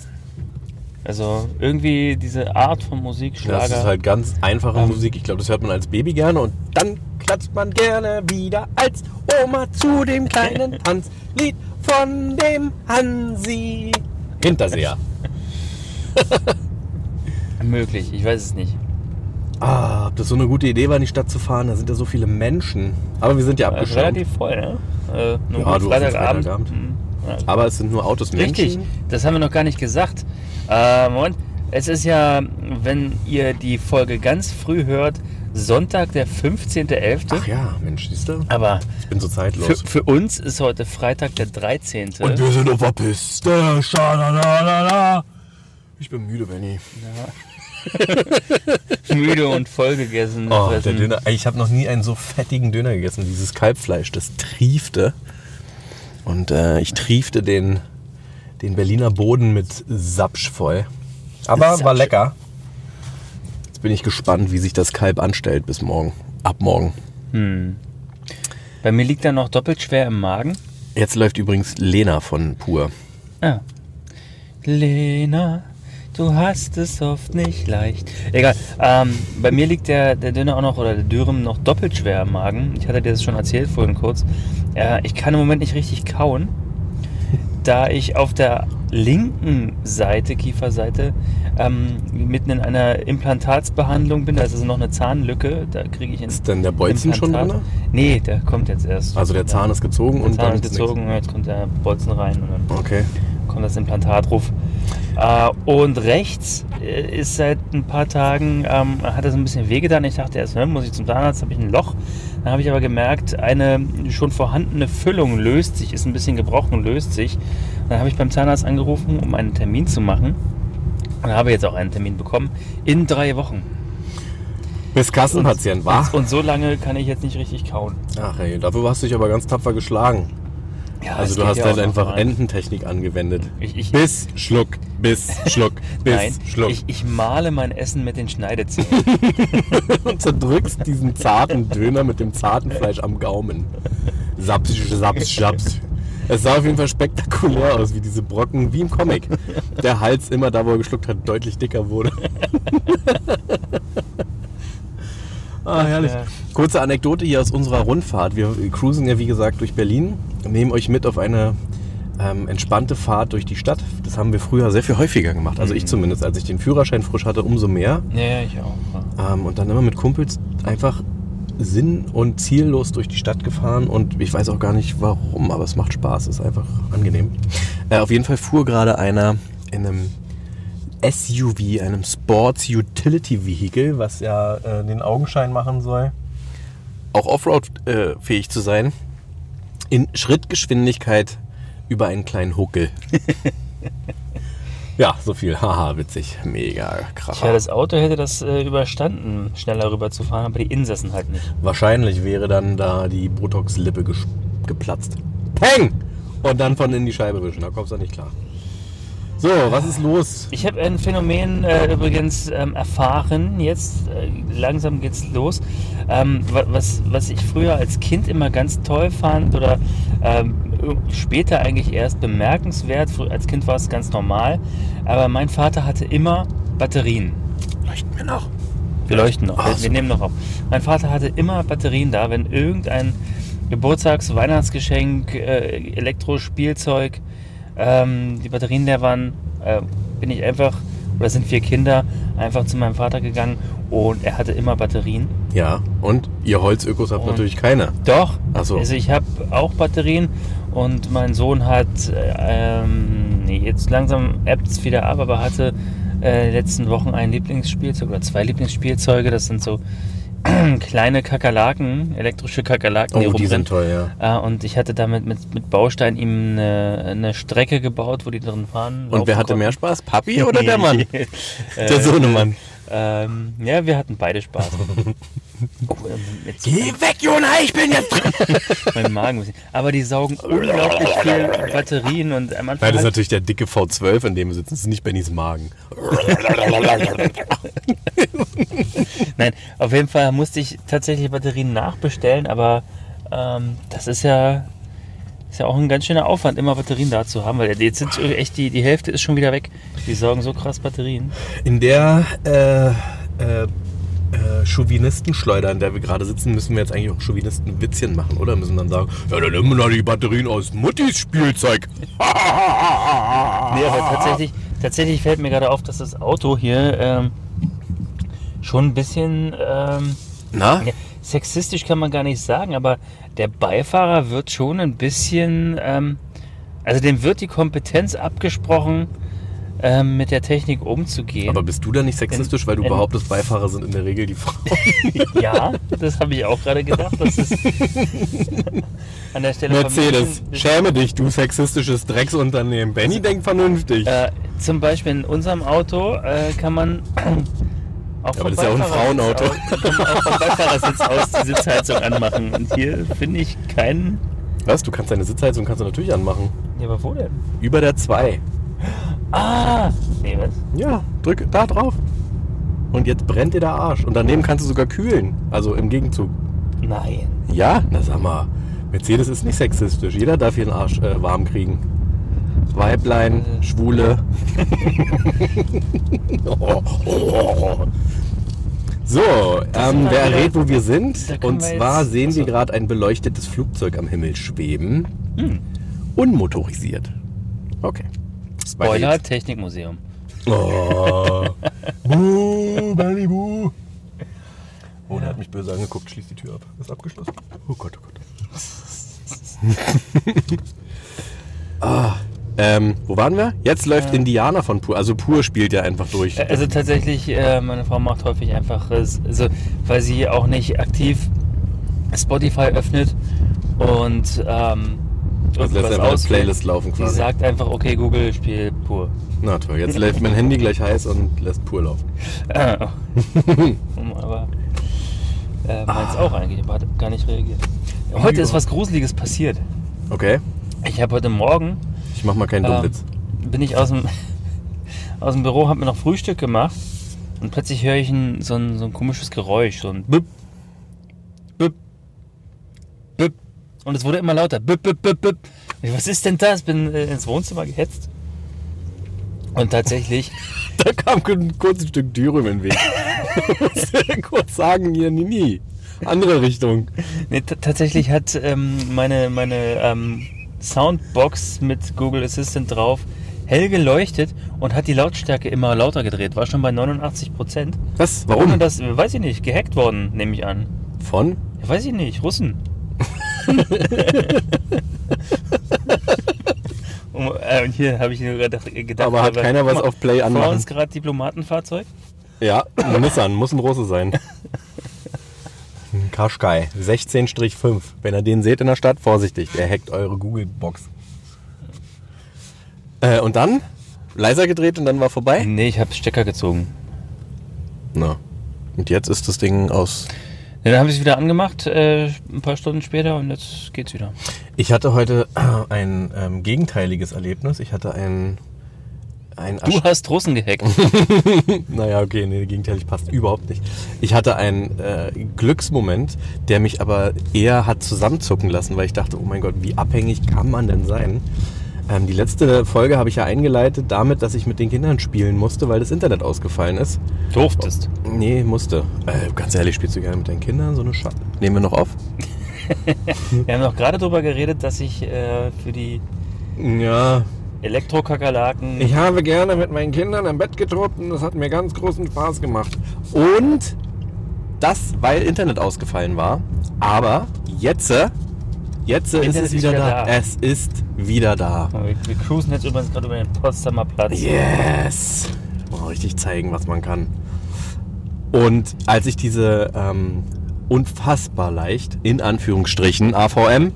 Also irgendwie diese Art von Musik, Schlager. Das ist halt ganz einfache Ähm. Musik. Ich glaube, das hört man als Baby gerne und dann klatscht man gerne wieder als Oma zu dem kleinen Tanzlied von dem Hansi. Hinterseher. möglich, ich weiß es nicht. Ah, ob das so eine gute Idee war, in die Stadt zu fahren? Da sind ja so viele Menschen. Aber wir sind ja abgeschirmt. relativ voll, ne? Äh, nur Ja, du Freitagabend. Freitagabend. Mhm. Ja. Aber es sind nur Autos Menschen. Richtig, das haben wir noch gar nicht gesagt. Äh, Moment, es ist ja, wenn ihr die Folge ganz früh hört, Sonntag, der 15.11. Ach ja, Mensch, siehst du? Aber Ich bin so für, zeitlos. für uns ist heute Freitag, der 13. wir sind auf der Piste. Schalalala. Ich bin müde, Benny. Müde und voll gegessen. Oh, der. Döner. Ich habe noch nie einen so fettigen Döner gegessen. Dieses Kalbfleisch, das triefte. Und äh, ich triefte den, den Berliner Boden mit Sapsch voll. Aber war Sapsch. lecker. Jetzt bin ich gespannt, wie sich das Kalb anstellt bis morgen. Ab morgen. Hm. Bei mir liegt er noch doppelt schwer im Magen. Jetzt läuft übrigens Lena von Pur. Ja. Lena, du hast es oft nicht leicht. Egal. Ähm, bei mir liegt der, der Döner auch noch, oder der Dürüm noch doppelt schwer im Magen. Ich hatte dir das schon erzählt vorhin kurz. Äh, ich kann im Moment nicht richtig kauen, da ich auf der linken Seite, Kieferseite, ähm, mitten in einer Implantatsbehandlung bin. Da ist also noch eine Zahnlücke. Da kriege ich Ist denn der Bolzen schon Implantat. drin? Nee, der kommt jetzt erst. Also der Zahn ist gezogen Der und Zahn dann ist gezogen, jetzt kommt der Bolzen rein und. Okay. Kommt das Implantatruf. Äh, und rechts äh, ist seit ein paar Tagen, ähm, hat so ein bisschen wehgetan. Ich dachte erst, ne, muss ich zum Zahnarzt, habe ich ein Loch. Dann habe ich aber gemerkt, eine schon vorhandene Füllung löst sich, ist ein bisschen gebrochen, löst sich. Dann habe ich beim Zahnarzt angerufen, um einen Termin zu machen. Und habe jetzt auch einen Termin bekommen. In drei Wochen. Bis Kassenpatient, war? Und so lange kann ich jetzt nicht richtig kauen. Ach ey, dafür hast du dich aber ganz tapfer geschlagen. Ja, Also du hast ja halt einfach rein. Ententechnik angewendet. Ich- ich- bis Schluck, bis Schluck, bis Nein, Schluck. ich, ich male mein Essen mit den Schneidezähnen. und zerdrückst diesen zarten Döner mit dem zarten Fleisch am Gaumen. Saps, saps, saps. Es sah auf jeden Fall spektakulär aus, wie diese Brocken, wie im Comic. Der Hals immer da, wo er geschluckt hat, deutlich dicker wurde. ah, herrlich. Kurze Anekdote hier aus unserer Rundfahrt. Wir cruisen ja, wie gesagt, durch Berlin, nehmen euch mit auf eine ähm, entspannte Fahrt durch die Stadt. Das haben wir früher sehr viel häufiger gemacht. Also ich zumindest, als ich den Führerschein frisch hatte, umso mehr. ja, ja, ich auch. Ähm, und dann immer mit Kumpels einfach sinn- und ziellos durch die Stadt gefahren und ich weiß auch gar nicht warum, aber es macht Spaß, es ist einfach angenehm. Äh, auf jeden Fall fuhr gerade einer in einem SUV, einem Sports Utility Vehicle, was ja äh, den Augenschein machen soll, auch Offroad äh, fähig zu sein, in Schrittgeschwindigkeit über einen kleinen Huckel. ja, so viel. Haha, witzig. Mega krass. Tja, das Auto hätte das äh, überstanden, schneller rüber zu fahren, aber die Insassen halt nicht. Wahrscheinlich wäre dann da die Botox-Lippe geplatzt. Peng! Und dann von in die Scheibe wischen. Da kommst du nicht klar. So, was ist los? Ich habe ein Phänomen äh, übrigens ähm, erfahren, jetzt äh, langsam geht's los, ähm, wa- was, was ich früher als Kind immer ganz toll fand oder ähm, später eigentlich erst bemerkenswert. Als Kind war es ganz normal, aber mein Vater hatte immer Batterien. Leuchten wir noch. Wir leuchten noch, Ah, wir, wir nehmen noch auf. Mein Vater hatte immer Batterien da, wenn irgendein Geburtstags-, Weihnachtsgeschenk, äh, Elektrospielzeug, ähm, die Batterien leer waren, äh, bin ich einfach, oder sind wir Kinder, einfach zu meinem Vater gegangen und er hatte immer Batterien. Ja, und ihr Holzökos habt Und- natürlich keine. Doch, Ach so. also ich habe auch Batterien und mein Sohn hat, äh, ähm, jetzt langsam es wieder ab, aber hatte äh, in den letzten Wochen ein Lieblingsspielzeug oder zwei Lieblingsspielzeuge. Das sind so kleine Kakerlaken, elektrische Kakerlaken, Oh, die rumrennen. sind toll, ja. Äh, und ich hatte damit mit, mit Baustein ihm eine, eine Strecke gebaut, wo die drin fahren. Und wer hatte mehr konnten. Spaß? Papi oder der Mann? Äh, Der Sohnemann. Ähm, ja, wir hatten beide Spaß. ähm, jetzt weg, Jona, ich bin jetzt dran. mein Magen ein bisschen. Aber die saugen unglaublich viel Batterien und am Anfang. Nein, das ist natürlich der dicke V12, in dem wir sitzen. Das ist nicht Bennys Magen. Nein, auf jeden Fall musste ich tatsächlich Batterien nachbestellen, aber ähm, das ist ja, ja auch ein ganz schöner Aufwand, immer Batterien da zu haben, weil jetzt sind echt die, die Hälfte ist schon wieder weg. Die saugen so krass Batterien. In der äh, äh, äh, Chauvinistenschleuder, in der wir gerade sitzen, müssen wir jetzt eigentlich auch Chauvinistenwitzchen machen, oder? Müssen dann sagen, ja, dann nehmen wir doch die Batterien aus Muttis Spielzeug. Nee, aber tatsächlich, tatsächlich fällt mir gerade auf, dass das Auto hier ähm, schon ein bisschen ähm, Na? Ja, sexistisch kann man gar nicht sagen, aber der Beifahrer wird schon ein bisschen, ähm, also dem wird die Kompetenz abgesprochen, ähm, mit der Technik umzugehen. Aber bist du da nicht sexistisch, weil du in- behauptest, Beifahrer sind in der Regel die Frauen? ja, das habe ich auch gerade gedacht. Das ist an der Stelle Mercedes, schäme dich, du sexistisches Drecksunternehmen. Benny denkt vernünftig. Äh, zum Beispiel in unserem Auto äh, kann man auch aber das ist ja auch ein Frauenauto. Man auch vom Beifahrersitz aus die Sitzheizung anmachen. Und hier finde ich keinen. Was? Du kannst deine Sitzheizung kannst du natürlich anmachen. Ja, aber wo denn? Über der 2. Ah! Nee, was? Ja, drück da drauf. Und jetzt brennt dir der Arsch. Und daneben kannst du sogar kühlen. Also im Gegenzug. Nein. Ja, na sag mal. Mercedes ist nicht sexistisch. Jeder darf hier den Arsch äh, warm kriegen. Weiblein. Schwule. So, ähm, wir wer errät, wo wir sind? Und wir zwar jetzt- sehen wir Achso. gerade ein beleuchtetes Flugzeug am Himmel schweben. Hm. Unmotorisiert. Okay. Spoiler, Technikmuseum. Oh. Buh, Benny, buh. Oh, der hat mich böse angeguckt. Schließ die Tür ab. Ist abgeschlossen. Oh Gott, oh Gott. ah, ähm, wo waren wir? Jetzt läuft Indianer von Pur. Also Pur spielt ja einfach durch. Äh, Also tatsächlich, äh, meine Frau macht häufig einfach, äh, also, weil sie auch nicht aktiv Spotify öffnet und ähm, Also lässt einfach eine auswählt. Playlist laufen Sie quasi. sagt einfach, okay, Google, spiel pur. Na toll, jetzt läuft mein Handy gleich heiß und lässt Pur laufen. Um, aber Äh, meins auch eigentlich, aber hat gar nicht reagiert. Heute ist was Gruseliges passiert. Okay. Ich habe heute Morgen, Ich mach mal keinen ähm, Dummwitz. bin ich aus dem, aus dem Büro, habe mir noch Frühstück gemacht und plötzlich höre ich ein, so, ein, so ein komisches Geräusch, so ein Büpp, Büpp, Büpp. Und es wurde immer lauter. Büpp, Büpp, Büpp, Büpp. Ich, Was ist denn das? Bin äh, ins Wohnzimmer gehetzt. Und tatsächlich, Da kam ein kurzes Stück Dürüm in den Weg. Kurz sagen, hier, nie, nie. Andere Richtung. nee, tatsächlich hat ähm, meine, meine ähm, Soundbox mit Google Assistant drauf hell geleuchtet und hat die Lautstärke immer lauter gedreht. War schon bei 89 Prozent. Was? Warum Warum? das? Weiß ich nicht. Gehackt worden, nehme ich an. Von? Ja, weiß ich nicht. Russen. um, äh, und hier habe ich nur gedacht, gedacht Aber hat weil- keiner was auf Play Vor anmachen? uns gerade Diplomatenfahrzeug. Ja, Nissan, muss ein Russe sein. Ein Qashqai, 16-5. Wenn ihr den seht in der Stadt, vorsichtig, der hackt eure Google-Box. Äh, und dann? Leiser gedreht und dann war vorbei? Nee, ich habe Stecker gezogen. Na. Und jetzt ist das Ding aus. Ja, dann habe ich es wieder angemacht, äh, ein paar Stunden später und jetzt geht's wieder. Ich hatte heute ein ähm, gegenteiliges Erlebnis. Ich hatte ein. Ein Du hast Russen gehackt. Naja, okay, nee, gegenteilig passt überhaupt nicht. Ich hatte einen äh, Glücksmoment, der mich aber eher hat zusammenzucken lassen, weil ich dachte, oh mein Gott, wie abhängig kann man denn sein? Ähm, die letzte Folge habe ich ja eingeleitet damit, dass ich mit den Kindern spielen musste, weil das Internet ausgefallen ist. Durftest. Nee, musste. Äh, ganz ehrlich, spielst du gerne mit deinen Kindern so eine Scheiße? Nehmen wir noch auf? Wir haben noch gerade darüber geredet, dass ich äh, für die Ja. Elektrokakerlaken. Ich habe gerne mit meinen Kindern im Bett getobt und das hat mir ganz großen Spaß gemacht. Und das, weil Internet ausgefallen war. Aber jetzt, jetzt ist es ist wieder, wieder da. da. Es ist wieder da. wir, wir cruisen jetzt übrigens gerade über den Potsdamer Platz. Yes! Mal richtig zeigen, was man kann. Und als ich diese ähm, unfassbar leicht, in Anführungsstrichen, AVM,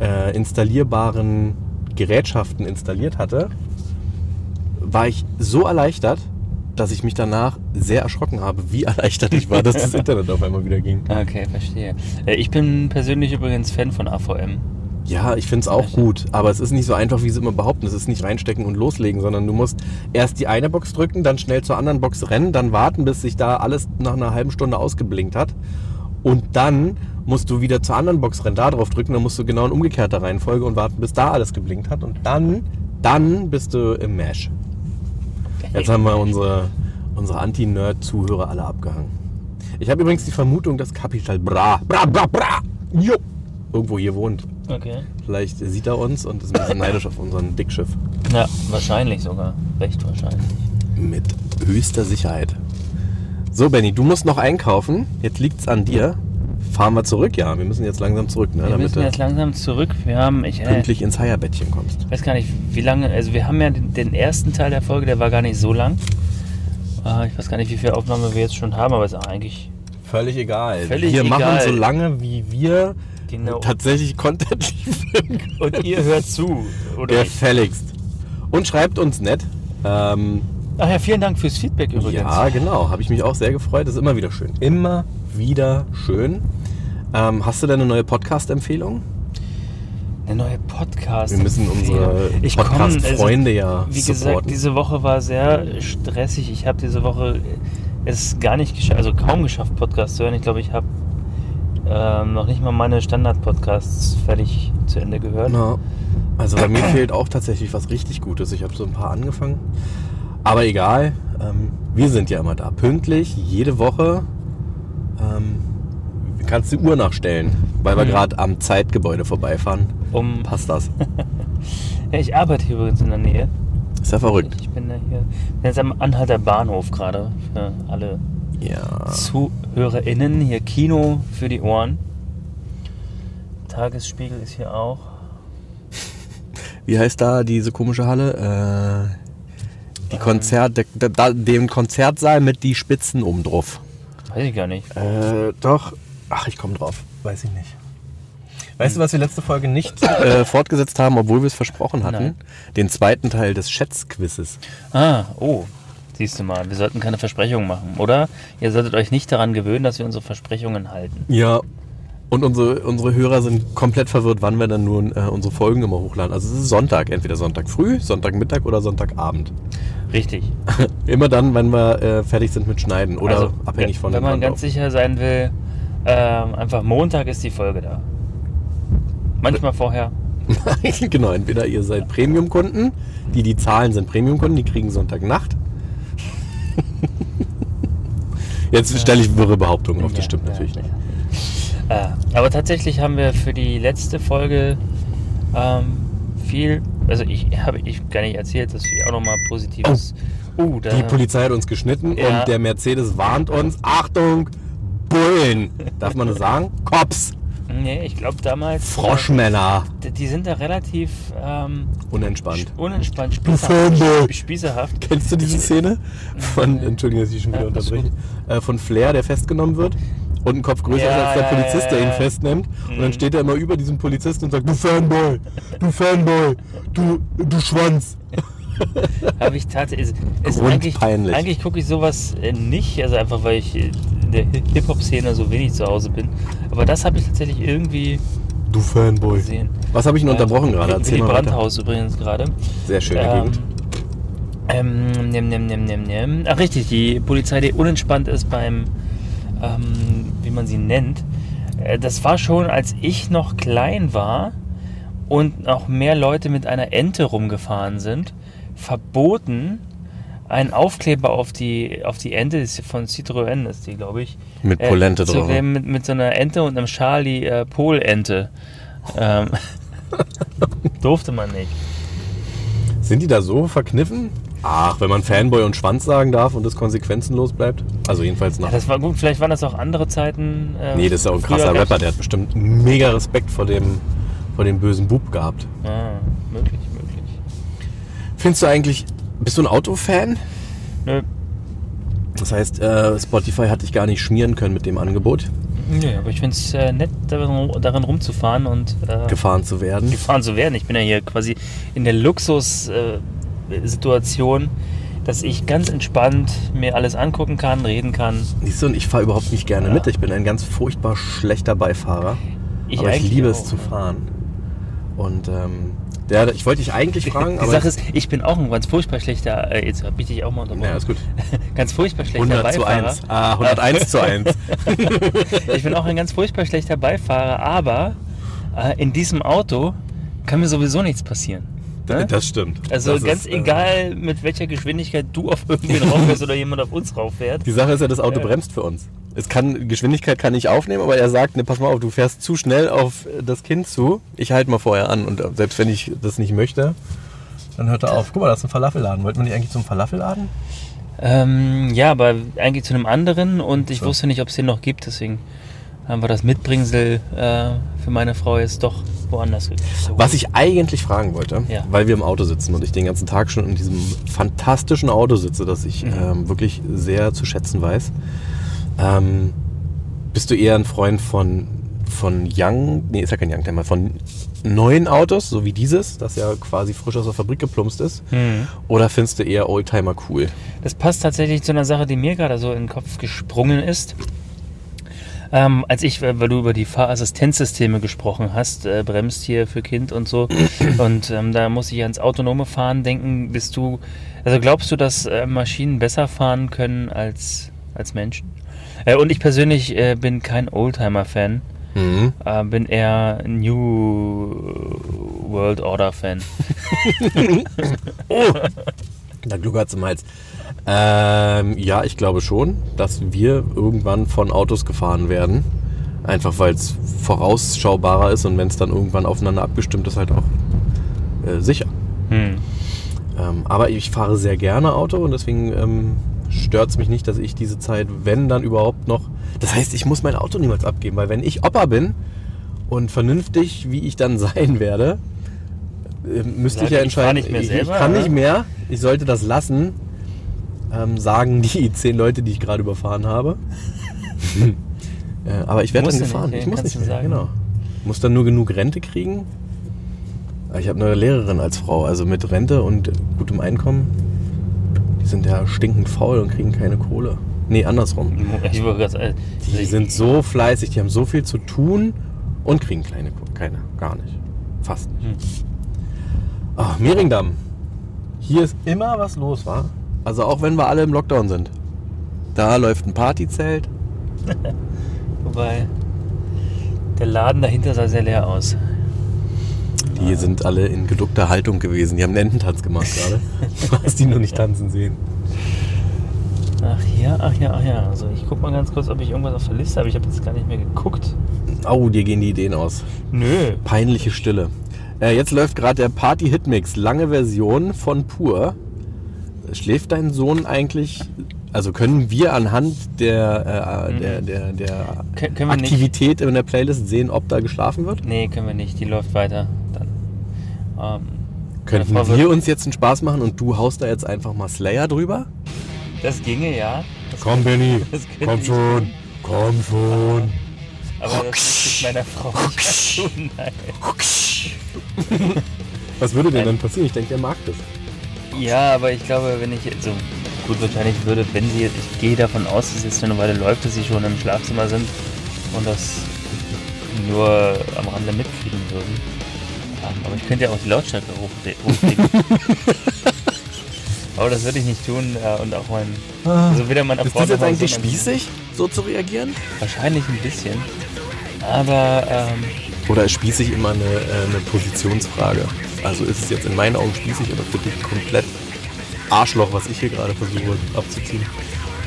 äh, installierbaren Gerätschaften installiert hatte, war ich so erleichtert, dass ich mich danach sehr erschrocken habe, wie erleichtert ich war, dass das Internet auf einmal wieder ging. Okay, verstehe. Äh, ich bin persönlich übrigens Fan von AVM. Ja, ich finde es auch gut, aber es ist nicht so einfach, wie sie immer behaupten. Es ist nicht reinstecken und loslegen, sondern du musst erst die eine Box drücken, dann schnell zur anderen Box rennen, dann warten, bis sich da alles nach einer halben Stunde ausgeblinkt hat. Und dann musst du wieder zur anderen Box rennen, da drauf drücken, dann musst du genau in umgekehrter Reihenfolge und warten, bis da alles geblinkt hat. Und dann, dann bist du im Mesh. Jetzt haben wir unsere, unsere Anti-Nerd-Zuhörer alle abgehangen. Ich habe übrigens die Vermutung, dass Capital Bra, Bra, Bra, Bra, jo, irgendwo hier wohnt. Okay. Vielleicht sieht er uns und ist ein bisschen neidisch auf unseren Dickschiff. Ja, wahrscheinlich sogar. Recht wahrscheinlich. Mit höchster Sicherheit. So, Benny, du musst noch einkaufen. Jetzt liegt's an dir. Fahren wir zurück? Ja, wir müssen jetzt langsam zurück, ne, Wir damit müssen jetzt langsam zurück. Wir haben, ich äh, pünktlich ins Heierbettchen kommst. weiß gar nicht, wie lange, also wir haben ja den, den ersten Teil der Folge, der war gar nicht so lang. Äh, ich weiß gar nicht, wie viel Aufnahme wir jetzt schon haben, aber ist eigentlich Völlig egal. Völlig wir machen egal. so lange, wie wir genau. tatsächlich Content liefern. Und ihr hört zu, oder? Gefälligst. Und schreibt uns nett. Ähm, Ach ja, vielen Dank fürs Feedback übrigens. Ja, genau. Habe ich mich auch sehr gefreut. Das ist immer wieder schön. Immer wieder schön. Ähm, hast du denn eine neue Podcast-Empfehlung? Eine neue Podcast. Wir müssen unsere Podcast-Freunde also, ja Wie gesagt, supporten. diese Woche war sehr stressig. Ich habe diese Woche es gar nicht geschafft, also kaum geschafft, Podcasts zu hören. Ich glaube, ich habe ähm, noch nicht mal meine Standard-Podcasts fertig zu Ende gehört. Na, also bei mir fehlt auch tatsächlich was richtig Gutes. Ich habe so ein paar angefangen. Aber egal, ähm, wir sind ja immer da. Pünktlich, jede Woche. Ähm, kannst die Uhr nachstellen, weil wir Mhm. gerade am Zeitgebäude vorbeifahren. Um, Passt das? ja, ich arbeite hier übrigens in der Nähe. Ist ja verrückt. Ich bin da hier bin jetzt am Anhalter Bahnhof gerade für alle Ja. ZuhörerInnen. Hier Kino für die Ohren. Tagesspiegel ist hier auch. Wie heißt da diese komische Halle? Äh, die Konzert, der, der, da- den Konzertsaal mit die Spitzen oben drauf. Weiß ich gar nicht. Äh, doch. Ach, ich komme drauf. Weiß ich nicht. Weißt du, was wir letzte Folge nicht äh, fortgesetzt haben, obwohl wir es versprochen hatten? Nein. Den zweiten Teil des Schätzquizzes. Ah, oh. Siehst du mal, wir sollten keine Versprechungen machen, oder? Ihr solltet euch nicht daran gewöhnen, dass wir unsere Versprechungen halten. Ja. Und unsere, unsere Hörer sind komplett verwirrt, wann wir dann nun äh, unsere Folgen immer hochladen. Also es ist Sonntag, entweder Sonntag früh, Sonntagmittag oder Sonntagabend. Richtig. Immer dann, wenn wir äh, fertig sind mit Schneiden oder Also, abhängig von Wenn dem man ganz sicher sein will, ähm, einfach Montag ist die Folge da. Manchmal vorher. genau, entweder ihr seid Premium-Kunden, die die Zahlen sind Premium-Kunden, die kriegen Sonntagnacht. Jetzt stelle ich wirre Behauptungen auf, das stimmt natürlich nicht. Äh, aber tatsächlich haben wir für die letzte Folge ähm, viel, also ich habe ich gar nicht erzählt, dass wir auch nochmal positives. Oh, da, Die Polizei hat uns geschnitten Ja. und der Mercedes warnt uns, Achtung, Bullen. Darf man das sagen? Cops, Nee, ich glaube damals. Froschmänner. Äh, die sind da relativ ähm, Unentspannt. unentspannt, spießerhaft. spießerhaft. Kennst du diese Szene von, Entschuldigung, dass ich schon wieder unterbreche, äh, von Flair, der festgenommen wird und ein Kopf größer Ja, ist als der Polizist, der ihn festnimmt und dann Mhm. steht er immer über diesem Polizisten und sagt, du Fanboy, du Fanboy, du, du Schwanz. Habe ich tatsächlich. Ist, ist eigentlich eigentlich gucke ich sowas äh, nicht, also einfach weil ich in der Hip-Hop-Szene so wenig zu Hause bin. Aber das habe ich tatsächlich irgendwie Du Fanboy. gesehen. Was habe ich denn unterbrochen Äh, gerade? Erzähl mal weiter. Brandhaus übrigens gerade. Sehr schöne Ähm, Gegend. ähm, nimm, nimm, nimm, nimm, nimm. Ach richtig, die Polizei, die unentspannt ist beim, ähm, wie man sie nennt. Äh, Das war schon, als ich noch klein war und noch mehr Leute mit einer Ente rumgefahren sind, verboten, einen Aufkleber auf die, auf die Ente, von Citroën ist die, glaube ich. Mit Polente äh, drauf. Mit, mit so einer Ente und einem Charlie äh, Polente. Ähm, durfte man nicht. Sind die da so verkniffen? Ach, wenn man Fanboy und Schwanz sagen darf und das konsequenzenlos bleibt? Also jedenfalls nach. Ja, das war gut, vielleicht waren das auch andere Zeiten. äh, nee, das ist auch ein krasser Rapper, der hat bestimmt mega Respekt vor dem, vor dem bösen Bub gehabt. Ah, möglich. Findest du eigentlich, bist du ein Autofan? Nö, Das heißt, äh, Spotify hat dich gar nicht schmieren können mit dem Angebot, nö aber ich finde es äh, nett, darin, darin rumzufahren und äh, gefahren zu werden. gefahren zu werden. Ich bin ja hier quasi in der Luxus-Situation, äh, dass ich ganz entspannt mir alles angucken kann, reden kann. Siehst du, und ich fahre überhaupt nicht gerne Ja. mit. Ich bin ein ganz furchtbar schlechter Beifahrer. Ich aber ich liebe auch, es zu fahren. Und ähm, der, ich wollte dich eigentlich fragen, Die aber. Sache ist, ich bin auch ein ganz furchtbar schlechter, äh, jetzt habe ich dich auch mal unterbrochen, ja, ist gut. ganz furchtbar schlechter 100 zu Beifahrer. 1. Ah, 101 zu 1. Ich bin auch ein ganz furchtbar schlechter Beifahrer, aber äh, in diesem Auto kann mir sowieso nichts passieren. Ne? Das stimmt. Also das ganz ist, äh, egal, mit welcher Geschwindigkeit du auf irgendwen rauffährst oder jemand auf uns rauffährt. Die Sache ist ja, das Auto Ja. bremst für uns. Es kann, Geschwindigkeit kann ich aufnehmen, aber er sagt, ne, pass mal auf, du fährst zu schnell auf das Kind zu. Ich halte mal vorher an und äh, selbst wenn ich das nicht möchte, dann hört er auf. Guck mal, das ist ein Falafelladen. Wollten wir nicht eigentlich zum Falafelladen? Ähm, ja, aber eigentlich zu einem anderen und ich So. wusste nicht, ob es den noch gibt, deswegen haben wir das Mitbringsel äh, für meine Frau jetzt doch woanders geholt. Was ich eigentlich fragen wollte, Ja. weil wir im Auto sitzen und ich den ganzen Tag schon in diesem fantastischen Auto sitze, das ich Mhm. ähm, wirklich sehr zu schätzen weiß. Ähm, bist du eher ein Freund von, von Young, nee, ist ja kein Youngtimer, von neuen Autos, so wie dieses, das ja quasi frisch aus der Fabrik geplumpst ist? Mhm. Oder findest du eher Oldtimer cool? Das passt tatsächlich zu einer Sache, die mir gerade so in den Kopf gesprungen ist. Ähm, als ich, äh, weil du über die Fahrassistenzsysteme gesprochen hast, äh, bremst hier für Kind und so, und ähm, da muss ich ans autonome Fahren denken, bist du, also glaubst du, dass äh, Maschinen besser fahren können als, als Menschen? Äh, und ich persönlich äh, bin kein Oldtimer-Fan, Mhm. äh, bin eher New World Order-Fan. Da gluckert's im Hals. Ähm, ja, ich glaube schon, dass wir irgendwann von Autos gefahren werden. Einfach weil es vorausschaubarer ist und wenn es dann irgendwann aufeinander abgestimmt ist, halt auch äh, sicher. Hm. Ähm, aber ich fahre sehr gerne Auto und deswegen ähm, stört es mich nicht, dass ich diese Zeit, wenn dann überhaupt noch. Das heißt, ich muss mein Auto niemals abgeben, weil wenn ich Opa bin und vernünftig, wie ich dann sein werde, äh, müsste Sag, ich ja ich entscheiden, nicht mehr ich, selber, ich kann oder? nicht mehr, ich sollte das lassen, ähm, sagen die zehn Leute, die ich gerade überfahren habe. äh, aber ich werde dann gefahren. nicht, ich muss nicht mehr, sagen. genau. Muss dann nur genug Rente kriegen. Ich habe eine Lehrerin als Frau, also mit Rente und gutem Einkommen. Die sind ja stinkend faul und kriegen keine Kohle. Nee, andersrum. Ich gerade sagen, Die sind so fleißig, die haben so viel zu tun und kriegen kleine Kohle. Keine, gar nicht. Fast nicht. Ach, Mehringdamm. Hier ist immer was los, war. Also auch wenn wir alle im Lockdown sind. Da läuft ein Partyzelt. Wobei der Laden dahinter sah sehr leer aus. Die sind alle in geduckter Haltung gewesen. Die haben einen Ententanz gemacht gerade. Du hast die nur nicht tanzen sehen. Ach ja, ach ja, ach ja. Also ich guck mal ganz kurz, ob ich irgendwas auf der Liste habe. Ich habe jetzt gar nicht mehr geguckt. Au, dir gehen die Ideen aus. Nö. Peinliche Stille. Äh, jetzt läuft gerade der Party-Hitmix. Lange Version von Pur. Schläft dein Sohn eigentlich? Also können wir anhand der, äh, der, der, der Kön- wir nicht. Aktivität in der Playlist sehen, ob da geschlafen wird? Nee, können wir nicht. Die läuft weiter. Dann. Ähm, Könnten wir uns jetzt einen Spaß machen und du haust da jetzt einfach mal Slayer drüber? das ginge ja. Das Komm, Benny, das komm ich schon, komm schon. Aber das müsste ich meiner Frau nicht tun. Nein. Was würde denn dann passieren? Ich denke, der mag das. Ja, aber ich glaube, wenn ich so gut wahrscheinlich würde, wenn sie jetzt, ich gehe davon aus, dass es jetzt eine Weile läuft, dass sie schon im Schlafzimmer sind und das nur am Rande mitkriegen würden. Ähm, Aber ich könnte ja auch die Lautstärke hochkriegen. aber das würde ich nicht tun äh, und auch mein, also weder meiner Ist das jetzt eigentlich spießig, so zu reagieren? Wahrscheinlich ein bisschen. Aber ähm, Oder ist spießig immer eine, äh, eine Positionsfrage? Also ist es jetzt in meinen Augen spießig oder für dich komplett Arschloch, was ich hier gerade versuche abzuziehen?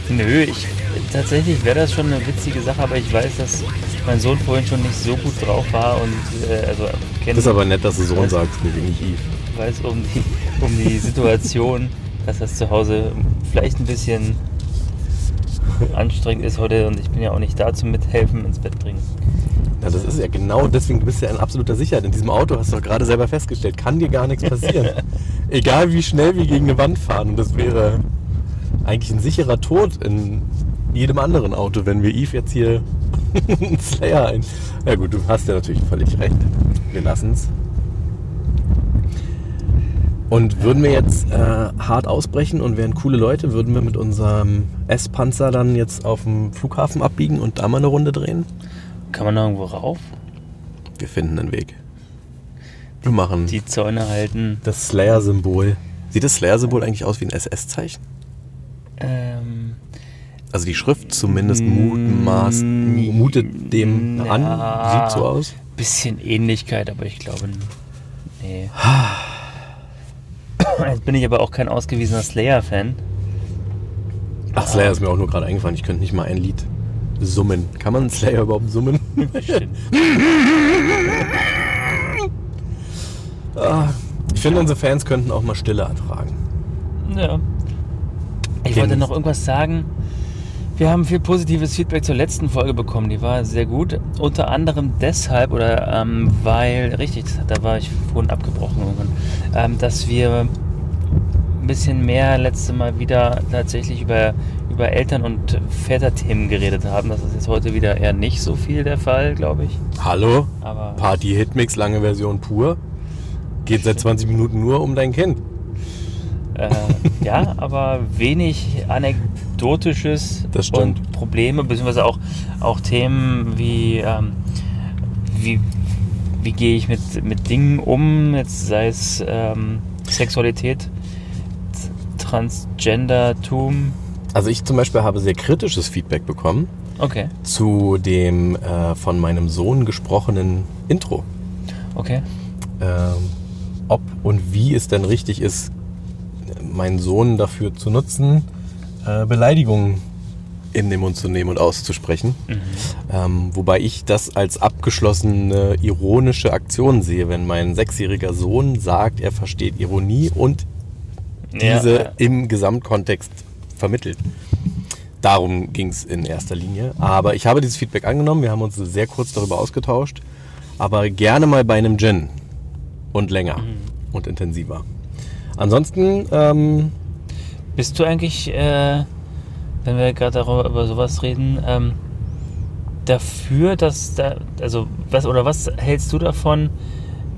Nö, ich, tatsächlich wäre das schon eine witzige Sache, aber ich weiß, dass mein Sohn vorhin schon nicht so gut drauf war und äh, also kennt, Das ist aber nett, dass du Sohn sagst, nicht nicht Eve. weiß um die, um die Situation, dass das zu Hause vielleicht ein bisschen anstrengend ist heute und ich bin ja auch nicht da zum Mithelfen ins Bett bringen. Ja, das ist ja genau deswegen, du bist ja in absoluter Sicherheit. In diesem Auto hast du doch gerade selber festgestellt, kann dir gar nichts passieren. Egal wie schnell wir gegen eine Wand fahren. Und das wäre eigentlich ein sicherer Tod in jedem anderen Auto, wenn wir Eve jetzt hier einen Slayer ein. Ja gut, du hast ja natürlich völlig recht. Wir lassen's. Und würden wir jetzt äh, hart ausbrechen und wären coole Leute, würden wir mit unserem S-Panzer dann jetzt auf dem Flughafen abbiegen und da mal eine Runde drehen? Kann man da irgendwo rauf? Wir finden einen Weg. Wir machen Die Zäune halten. das Slayer-Symbol. Sieht das Slayer-Symbol eigentlich aus wie ein SS-Zeichen? Ähm, Also die Schrift zumindest mutmaßt, mutet dem na. an. Sieht so aus. bisschen Ähnlichkeit, aber ich glaube, nee. Jetzt bin ich aber auch kein ausgewiesener Slayer-Fan. Ach, Slayer ist mir auch nur gerade eingefallen. Ich könnte nicht mal ein Lied summen. Kann man Slayer überhaupt summen? Stimmt. Ich finde, unsere Fans könnten auch mal Stille ertragen. Ja. Ich Den- wollte noch irgendwas sagen. Wir haben viel positives Feedback zur letzten Folge bekommen. Die war sehr gut. Unter anderem deshalb, oder ähm, weil, richtig, da war ich vorhin abgebrochen ähm, dass wir ein bisschen mehr letzte Mal wieder tatsächlich über, über Eltern- und Väterthemen geredet haben. Das ist jetzt heute wieder eher nicht so viel der Fall, glaube ich. Hallo? Aber Party-Hitmix, lange Version pur. Geht seit 20 Minuten nur um dein Kind. Äh, ja, aber wenig Anekdotisches und Probleme, beziehungsweise auch, auch Themen wie, ähm, wie, wie gehe ich mit, mit Dingen um, jetzt sei es ähm, Sexualität, Transgendertum. Also ich zum Beispiel habe sehr kritisches Feedback bekommen Okay, zu dem äh, von meinem Sohn gesprochenen Intro. okay. ähm, ob und wie es denn richtig ist, meinen Sohn dafür zu nutzen, äh, Beleidigungen in den Mund zu nehmen und auszusprechen. Ähm, wobei ich das als abgeschlossene ironische Aktion sehe, wenn mein sechsjähriger Sohn sagt, er versteht Ironie und diese Ja, im Gesamtkontext vermittelt. Darum ging es in erster Linie. Aber ich habe dieses Feedback angenommen. Wir haben uns sehr kurz darüber ausgetauscht. Aber gerne mal bei einem Gin. Und länger. Und intensiver. Ansonsten, ähm, Bist du eigentlich, äh, wenn wir gerade darüber über sowas reden, ähm, dafür, dass da, also was oder was hältst du davon,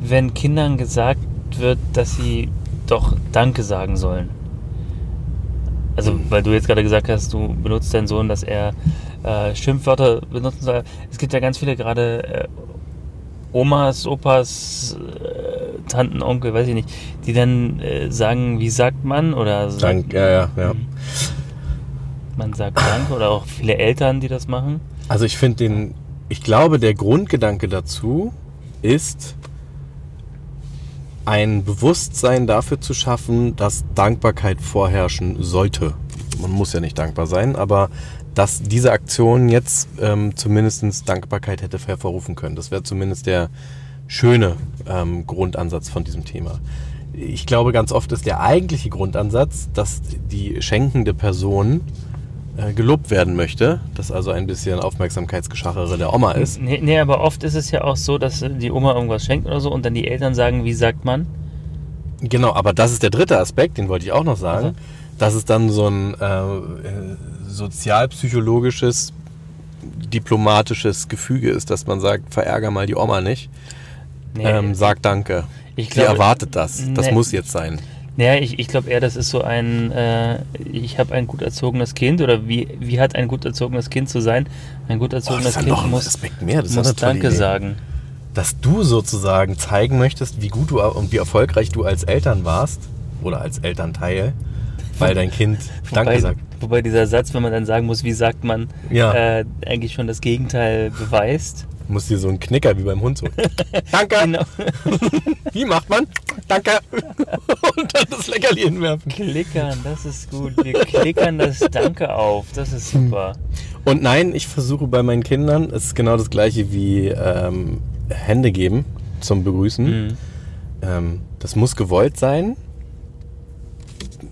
wenn Kindern gesagt wird, dass sie doch Danke sagen sollen? Also, weil du jetzt gerade gesagt hast, du benutzt deinen Sohn, dass er äh, Schimpfwörter benutzen soll. Es gibt ja ganz viele gerade äh, Omas, Opas, äh, Tanten, Onkel, weiß ich nicht, die dann äh, sagen, wie sagt man oder sagt, Dank, ja, ja, ja. man sagt Danke oder auch viele Eltern, die das machen. Also ich finde den, ich glaube, der Grundgedanke dazu ist, ein Bewusstsein dafür zu schaffen, dass Dankbarkeit vorherrschen sollte. Man muss ja nicht dankbar sein, aber dass diese Aktion jetzt ähm, zumindest Dankbarkeit hätte hervorrufen können. Das wäre zumindest der schöne ähm, Grundansatz von diesem Thema. Ich glaube, ganz oft ist der eigentliche Grundansatz, dass die schenkende Person äh, gelobt werden möchte, dass also ein bisschen Aufmerksamkeitsgeschachere der Oma ist. Nee, nee, aber oft ist es ja auch so, dass die Oma irgendwas schenkt oder so und dann die Eltern sagen, wie sagt man? Genau, aber das ist der dritte Aspekt, den wollte ich auch noch sagen, Also. dass es dann so ein äh, äh, sozialpsychologisches, diplomatisches Gefüge ist, dass man sagt, verärger mal die Oma nicht, Nee, ähm, sag Danke. ich Sie glaube- erwartet das. Das Nee. muss jetzt sein. Naja, ich, ich glaube eher, das ist so ein, äh, ich habe ein gut erzogenes Kind oder wie, wie hat ein gut erzogenes Kind zu sein? Ein gut Oh, das erzogenes ist ja Kind noch ein muss, Aspekt mehr. Das muss Danke Idee. sagen. Dass du sozusagen zeigen möchtest, wie gut du und wie erfolgreich du als Eltern warst oder als Elternteil, weil dein Kind Danke wobei, sagt. wobei dieser Satz, wenn man dann sagen muss, wie sagt man, Ja. äh, eigentlich schon das Gegenteil beweist. Du musst dir so einen Knicker wie beim Hund so. Danke! Genau. Wie macht man? Danke! und dann das Leckerli hinwerfen. Klickern, das ist gut. Wir klickern das Danke auf. Das ist super. Und nein, ich versuche bei meinen Kindern, es ist genau das gleiche wie ähm, Hände geben zum Begrüßen. Mhm. Ähm, das muss gewollt sein.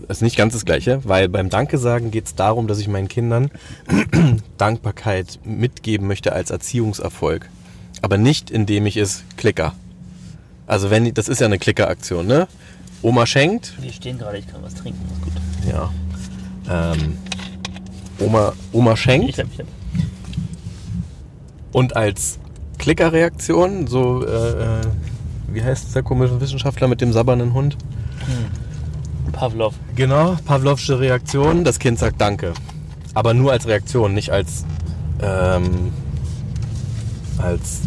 Das ist nicht ganz das gleiche, weil beim Danke sagen geht es darum, dass ich meinen Kindern Dankbarkeit mitgeben möchte als Erziehungserfolg. Aber nicht, indem ich es klicker. Also wenn, das ist ja eine Klickeraktion, ne? Oma schenkt, Wir stehen gerade, ich kann was trinken. Ist gut. ja. Ähm, Oma, Oma schenkt. Ich hab, ich hab. Und als Klickerreaktion, so, äh, äh, wie heißt der komische Wissenschaftler mit dem sabbernden Hund? Pavlov. Genau, Pavlovsche Reaktion, das Kind sagt Danke. Aber nur als Reaktion, nicht als, ähm, als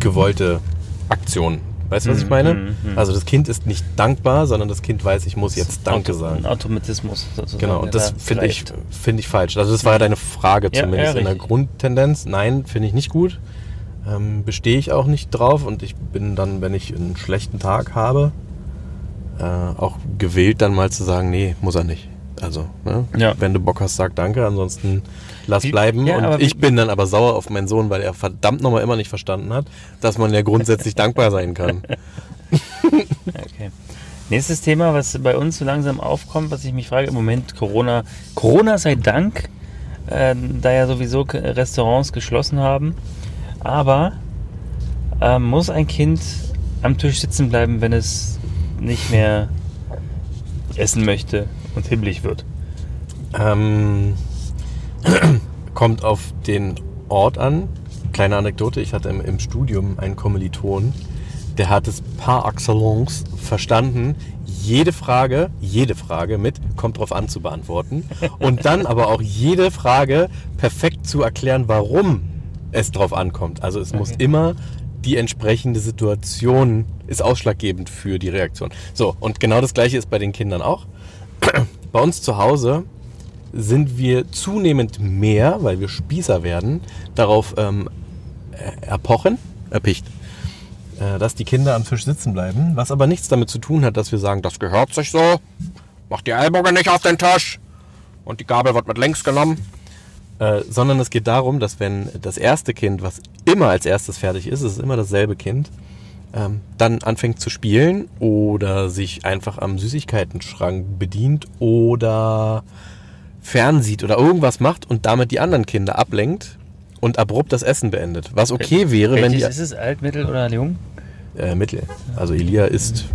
gewollte Aktion. Weißt du, was ich meine? mhm, mhm. Also das Kind ist nicht dankbar, sondern das Kind weiß, ich muss jetzt Danke sagen. Ein Automatismus sozusagen. Genau, und das da finde ich, finde ich falsch. Also das war ja deine Frage Ja, zumindest ja, in der. Grundtendenz. Nein, finde ich nicht gut. Ähm, Bestehe ich auch nicht drauf und ich bin dann, wenn ich einen schlechten Tag habe, äh, auch gewillt dann mal zu sagen, nee, muss er nicht. Also, ne? Ja. wenn du Bock hast, sag danke, ansonsten lass Wie- bleiben. ja, und ich bin dann aber sauer auf meinen Sohn, weil er verdammt nochmal immer nicht verstanden hat, dass man ja grundsätzlich dankbar sein kann. Okay. Nächstes Thema, was bei uns so langsam aufkommt, was ich mich frage, im Moment Corona, Corona sei Dank, äh, da ja sowieso Restaurants geschlossen haben. Aber äh, muss ein Kind am Tisch sitzen bleiben, wenn es nicht mehr essen möchte und himmelig wird? Ähm, kommt auf den Ort an. Kleine Anekdote, ich hatte im, im Studium einen Kommiliton, der hat es par excellence verstanden, jede Frage, jede Frage mit kommt drauf an zu beantworten und dann aber auch jede Frage perfekt zu erklären, warum es drauf ankommt. Also es muss Okay. immer die entsprechende Situation ist ausschlaggebend für die Reaktion. So, und genau das gleiche ist bei den Kindern auch. Bei uns zu Hause sind wir zunehmend mehr, weil wir Spießer werden, darauf ähm, äh, erpochen, erpicht, äh, dass die Kinder am Tisch sitzen bleiben, was aber nichts damit zu tun hat, dass wir sagen, das gehört sich so, mach die Ellbogen nicht auf den Tisch. Und die Gabel wird mit links genommen, äh, sondern es geht darum, dass wenn das erste Kind, was immer als erstes fertig ist, es ist immer dasselbe Kind, ähm, dann anfängt zu spielen oder sich einfach am Süßigkeitenschrank bedient oder fernsieht oder irgendwas macht und damit die anderen Kinder ablenkt und abrupt das Essen beendet. Was okay wäre, wenn die Welches ist es, alt, mittel oder jung? äh, Mittel. Also Elia ist,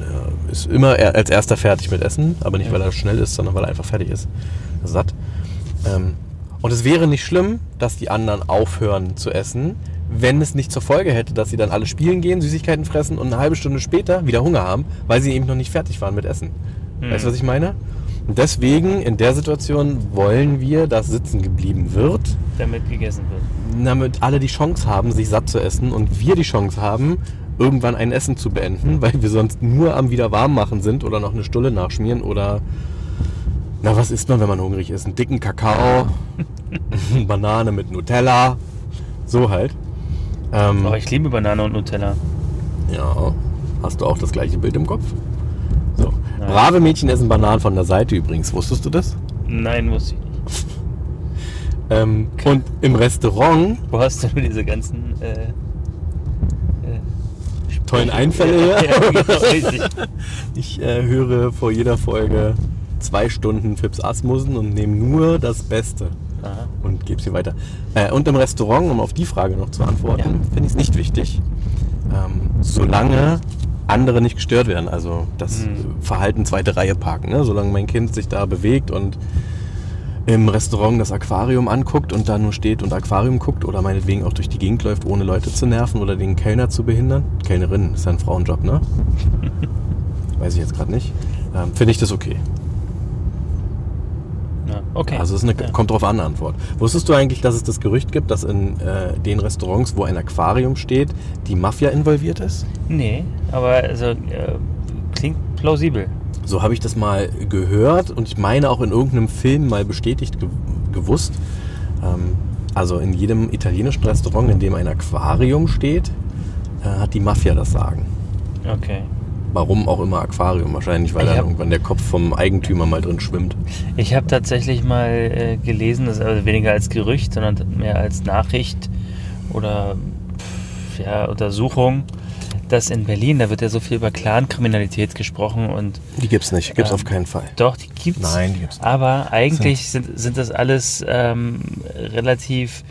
äh, ist immer er- als erster fertig mit Essen, aber nicht weil er schnell ist, sondern weil er einfach fertig ist. Satt. Ähm, und es wäre nicht schlimm, dass die anderen aufhören zu essen, wenn es nicht zur Folge hätte, dass sie dann alle spielen gehen, Süßigkeiten fressen und eine halbe Stunde später wieder Hunger haben, weil sie eben noch nicht fertig waren mit Essen. Weißt du, was ich meine? Und deswegen, in der Situation, wollen wir, dass sitzen geblieben wird, damit gegessen wird. damit alle die Chance haben, sich satt zu essen und wir die Chance haben, irgendwann ein Essen zu beenden, weil wir sonst nur am wieder warm machen sind oder noch eine Stulle nachschmieren oder na was isst man, wenn man hungrig ist? Einen dicken Kakao, Banane mit Nutella, so halt. Ähm, Oh, ich liebe Banane und Nutella. ja, hast du auch das gleiche Bild im Kopf? So. Nein. Brave Mädchen essen Bananen von der Seite übrigens. Wusstest du das? Nein, wusste ich nicht. Ähm, und im Restaurant Wo hast du diese ganzen äh, äh, tollen Einfälle her. Ja, genau. Ich äh, höre vor jeder Folge zwei Stunden Fips Asmussen und nehme nur das Beste Aha. und gebe sie weiter. Äh, und im Restaurant, um auf die Frage noch zu antworten, Ja. finde ich es nicht wichtig. Ähm, solange andere nicht gestört werden, also das Mhm. Verhalten zweite Reihe parken. Ne? Solange mein Kind sich da bewegt und im Restaurant das Aquarium anguckt und da nur steht und Aquarium guckt oder meinetwegen auch durch die Gegend läuft, ohne Leute zu nerven oder den Kellner zu behindern. Kellnerin ist ja ein Frauenjob, ne? Weiß ich jetzt gerade nicht. Ähm, Finde ich das okay. Okay. Also es eine, ja. kommt drauf an, Antwort. Wusstest du eigentlich, dass es das Gerücht gibt, dass in äh, den Restaurants, wo ein Aquarium steht, die Mafia involviert ist? Nee, aber also äh, klingt plausibel. So habe ich das mal gehört und ich meine auch in irgendeinem Film mal bestätigt ge gewusst. Ähm, also in jedem italienischen Restaurant, in dem ein Aquarium steht, äh, hat die Mafia das Sagen. Okay. Warum auch immer Aquarium? Wahrscheinlich, weil Ich dann irgendwann der Kopf vom Eigentümer mal drin schwimmt. Ich habe tatsächlich mal äh, gelesen, das also weniger als Gerücht, sondern mehr als Nachricht oder pff, ja, Untersuchung, dass in Berlin, da wird ja so viel über Clankriminalität gesprochen und Die gibt's nicht, gibt's Ähm, auf keinen Fall. doch, die gibt's. Nein, die gibt's nicht. Aber eigentlich sind, sind das alles ähm, relativ,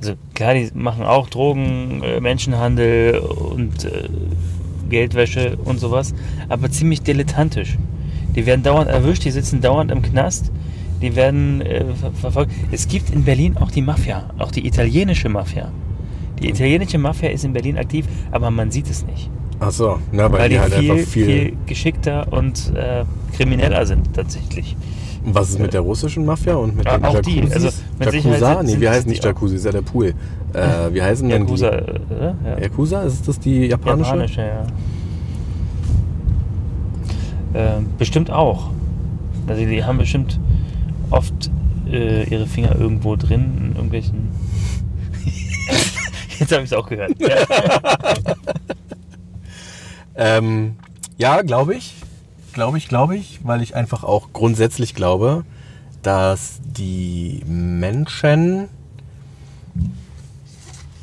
also klar, die machen auch Drogen, äh, Menschenhandel und äh, Geldwäsche und sowas, aber ziemlich dilettantisch. Die werden dauernd erwischt, die sitzen dauernd im Knast, die werden äh, ver verfolgt. Es gibt in Berlin auch die Mafia, auch die italienische Mafia. Die italienische Mafia ist in Berlin aktiv, aber man sieht es nicht. Ach so, na, weil, Weil die die halt viel, einfach viel. viel geschickter und äh, krimineller sind tatsächlich. Und Was ist mit der russischen Mafia und mit Ah, den auch Jacuzzis? die, also mit Sicherheit Yakuza? sind- Nee, wir heißen nicht die. Jacuzzi, ist ja der Pool. Äh, wie heißen denn Yakuza, die? äh, ja. Yakuza? Ist das die japanische? Japanische, ja. Ähm, bestimmt auch. Also die haben bestimmt oft äh, ihre Finger irgendwo drin in irgendwelchen. Jetzt habe ich es auch gehört. Ja. Ähm, ja, glaube ich. Glaube ich, glaube ich, weil ich einfach auch grundsätzlich glaube, dass die Menschen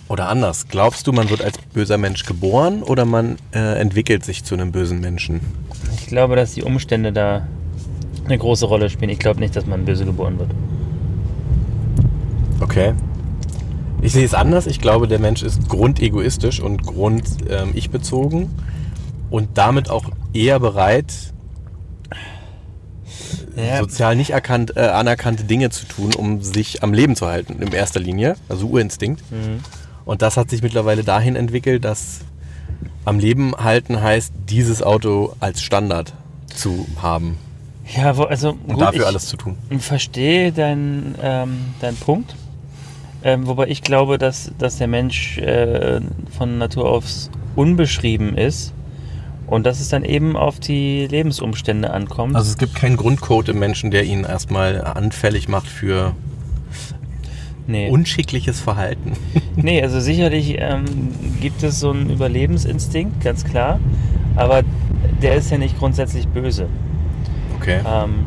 oder anders, glaubst du, man wird als böser Mensch geboren oder man äh, entwickelt sich zu einem bösen Menschen? Ich glaube, dass die Umstände da eine große Rolle spielen. Ich glaube nicht, dass man böse geboren wird. Okay. Ich sehe es anders. Ich glaube, der Mensch ist grundegoistisch und grund ähm, ich bezogen und damit auch eher bereit, Ja, sozial nicht erkannt, äh, anerkannte Dinge zu tun, um sich am Leben zu halten, in erster Linie. Also Urinstinkt. Mhm. Und das hat sich mittlerweile dahin entwickelt, dass am Leben halten heißt, dieses Auto als Standard zu haben ja also und gut, dafür ich, alles zu tun. Ich verstehe deinen ähm, deinen Punkt. Ähm, wobei ich glaube, dass, dass der Mensch äh, von Natur aus unbeschrieben ist und dass es dann eben auf die Lebensumstände ankommt. Also es gibt keinen Grundcode im Menschen, der ihn erstmal anfällig macht für nee. unschickliches Verhalten. nee, also sicherlich ähm, gibt es so einen Überlebensinstinkt, ganz klar. Aber der ist ja nicht grundsätzlich böse. Okay. Ähm,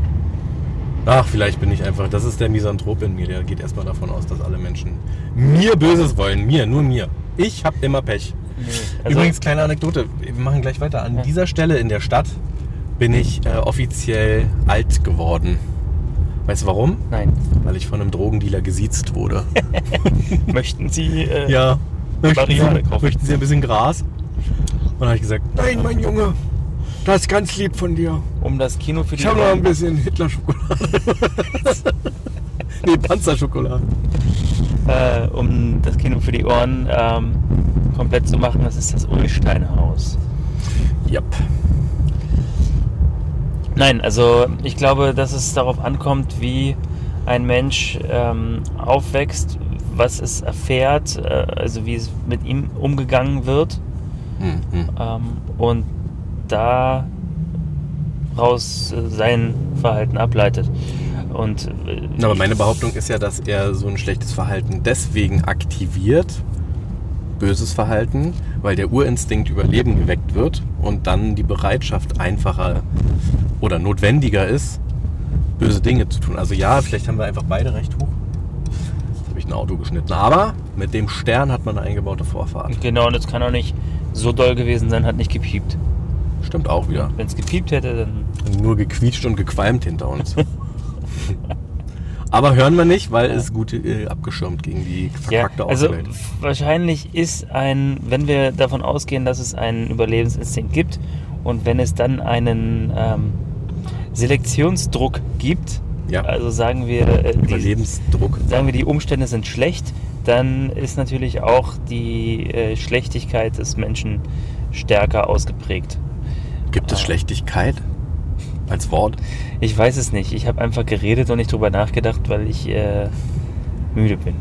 Ach, vielleicht bin ich einfach, das ist der Misanthrop in mir, der geht erstmal davon aus, dass alle Menschen mir Böses wollen. Mir, nur mir. Ich hab immer Pech. Nee. Also, Übrigens, kleine Anekdote, wir machen gleich weiter. An Ja. dieser Stelle in der Stadt bin ich äh, offiziell alt geworden. Weißt du warum? Nein. Weil ich von einem Drogendealer gesiezt wurde. Möchten Sie. Äh, Ja. Möchten Marihuana Sie, kaufen. möchten Sie ein bisschen Gras? Und dann habe ich gesagt, nein, mein Junge, das ist ganz lieb von dir. Um das Kino für die Ich habe noch ein bisschen Hitler-Schokolade. nee, Panzerschokolade. äh, um das Kino für die Ohren ähm, komplett zu machen, das ist das Ulstein-Haus. Yep. Nein, also ich glaube, dass es darauf ankommt, wie ein Mensch ähm, aufwächst, was es erfährt, äh, also wie es mit ihm umgegangen wird Hm, hm. ähm, und daraus äh, sein Verhalten ableitet. Und äh, Aber meine Behauptung ist ja, dass er so ein schlechtes Verhalten deswegen aktiviert, böses Verhalten, weil der Urinstinkt Überleben geweckt wird und dann die Bereitschaft einfacher oder notwendiger ist, böse Dinge zu tun. Also ja, vielleicht haben wir einfach beide recht hoch. Jetzt habe ich ein Auto geschnitten. Aber mit dem Stern hat man eine eingebaute Vorfahrt. genau, und es kann auch nicht so doll gewesen sein, hat nicht gepiept. Stimmt auch wieder. Wenn es gepiept hätte, dann Nur gequietscht und gequalmt hinter uns. Aber hören wir nicht, weil es gut äh, abgeschirmt gegen die Ja, verkackte also Außenwelt. f- wahrscheinlich ist ein, wenn wir davon ausgehen, dass es einen Überlebensinstinkt gibt und wenn es dann einen ähm, Selektionsdruck gibt, Ja. also sagen wir, äh, die, Überlebensdruck. sagen wir, die Umstände sind schlecht, dann ist natürlich auch die äh, Schlechtigkeit des Menschen stärker ausgeprägt. Gibt es Ah. Schlechtigkeit als Wort? Ich weiß es nicht. Ich habe einfach geredet und nicht drüber nachgedacht, weil ich äh, müde bin.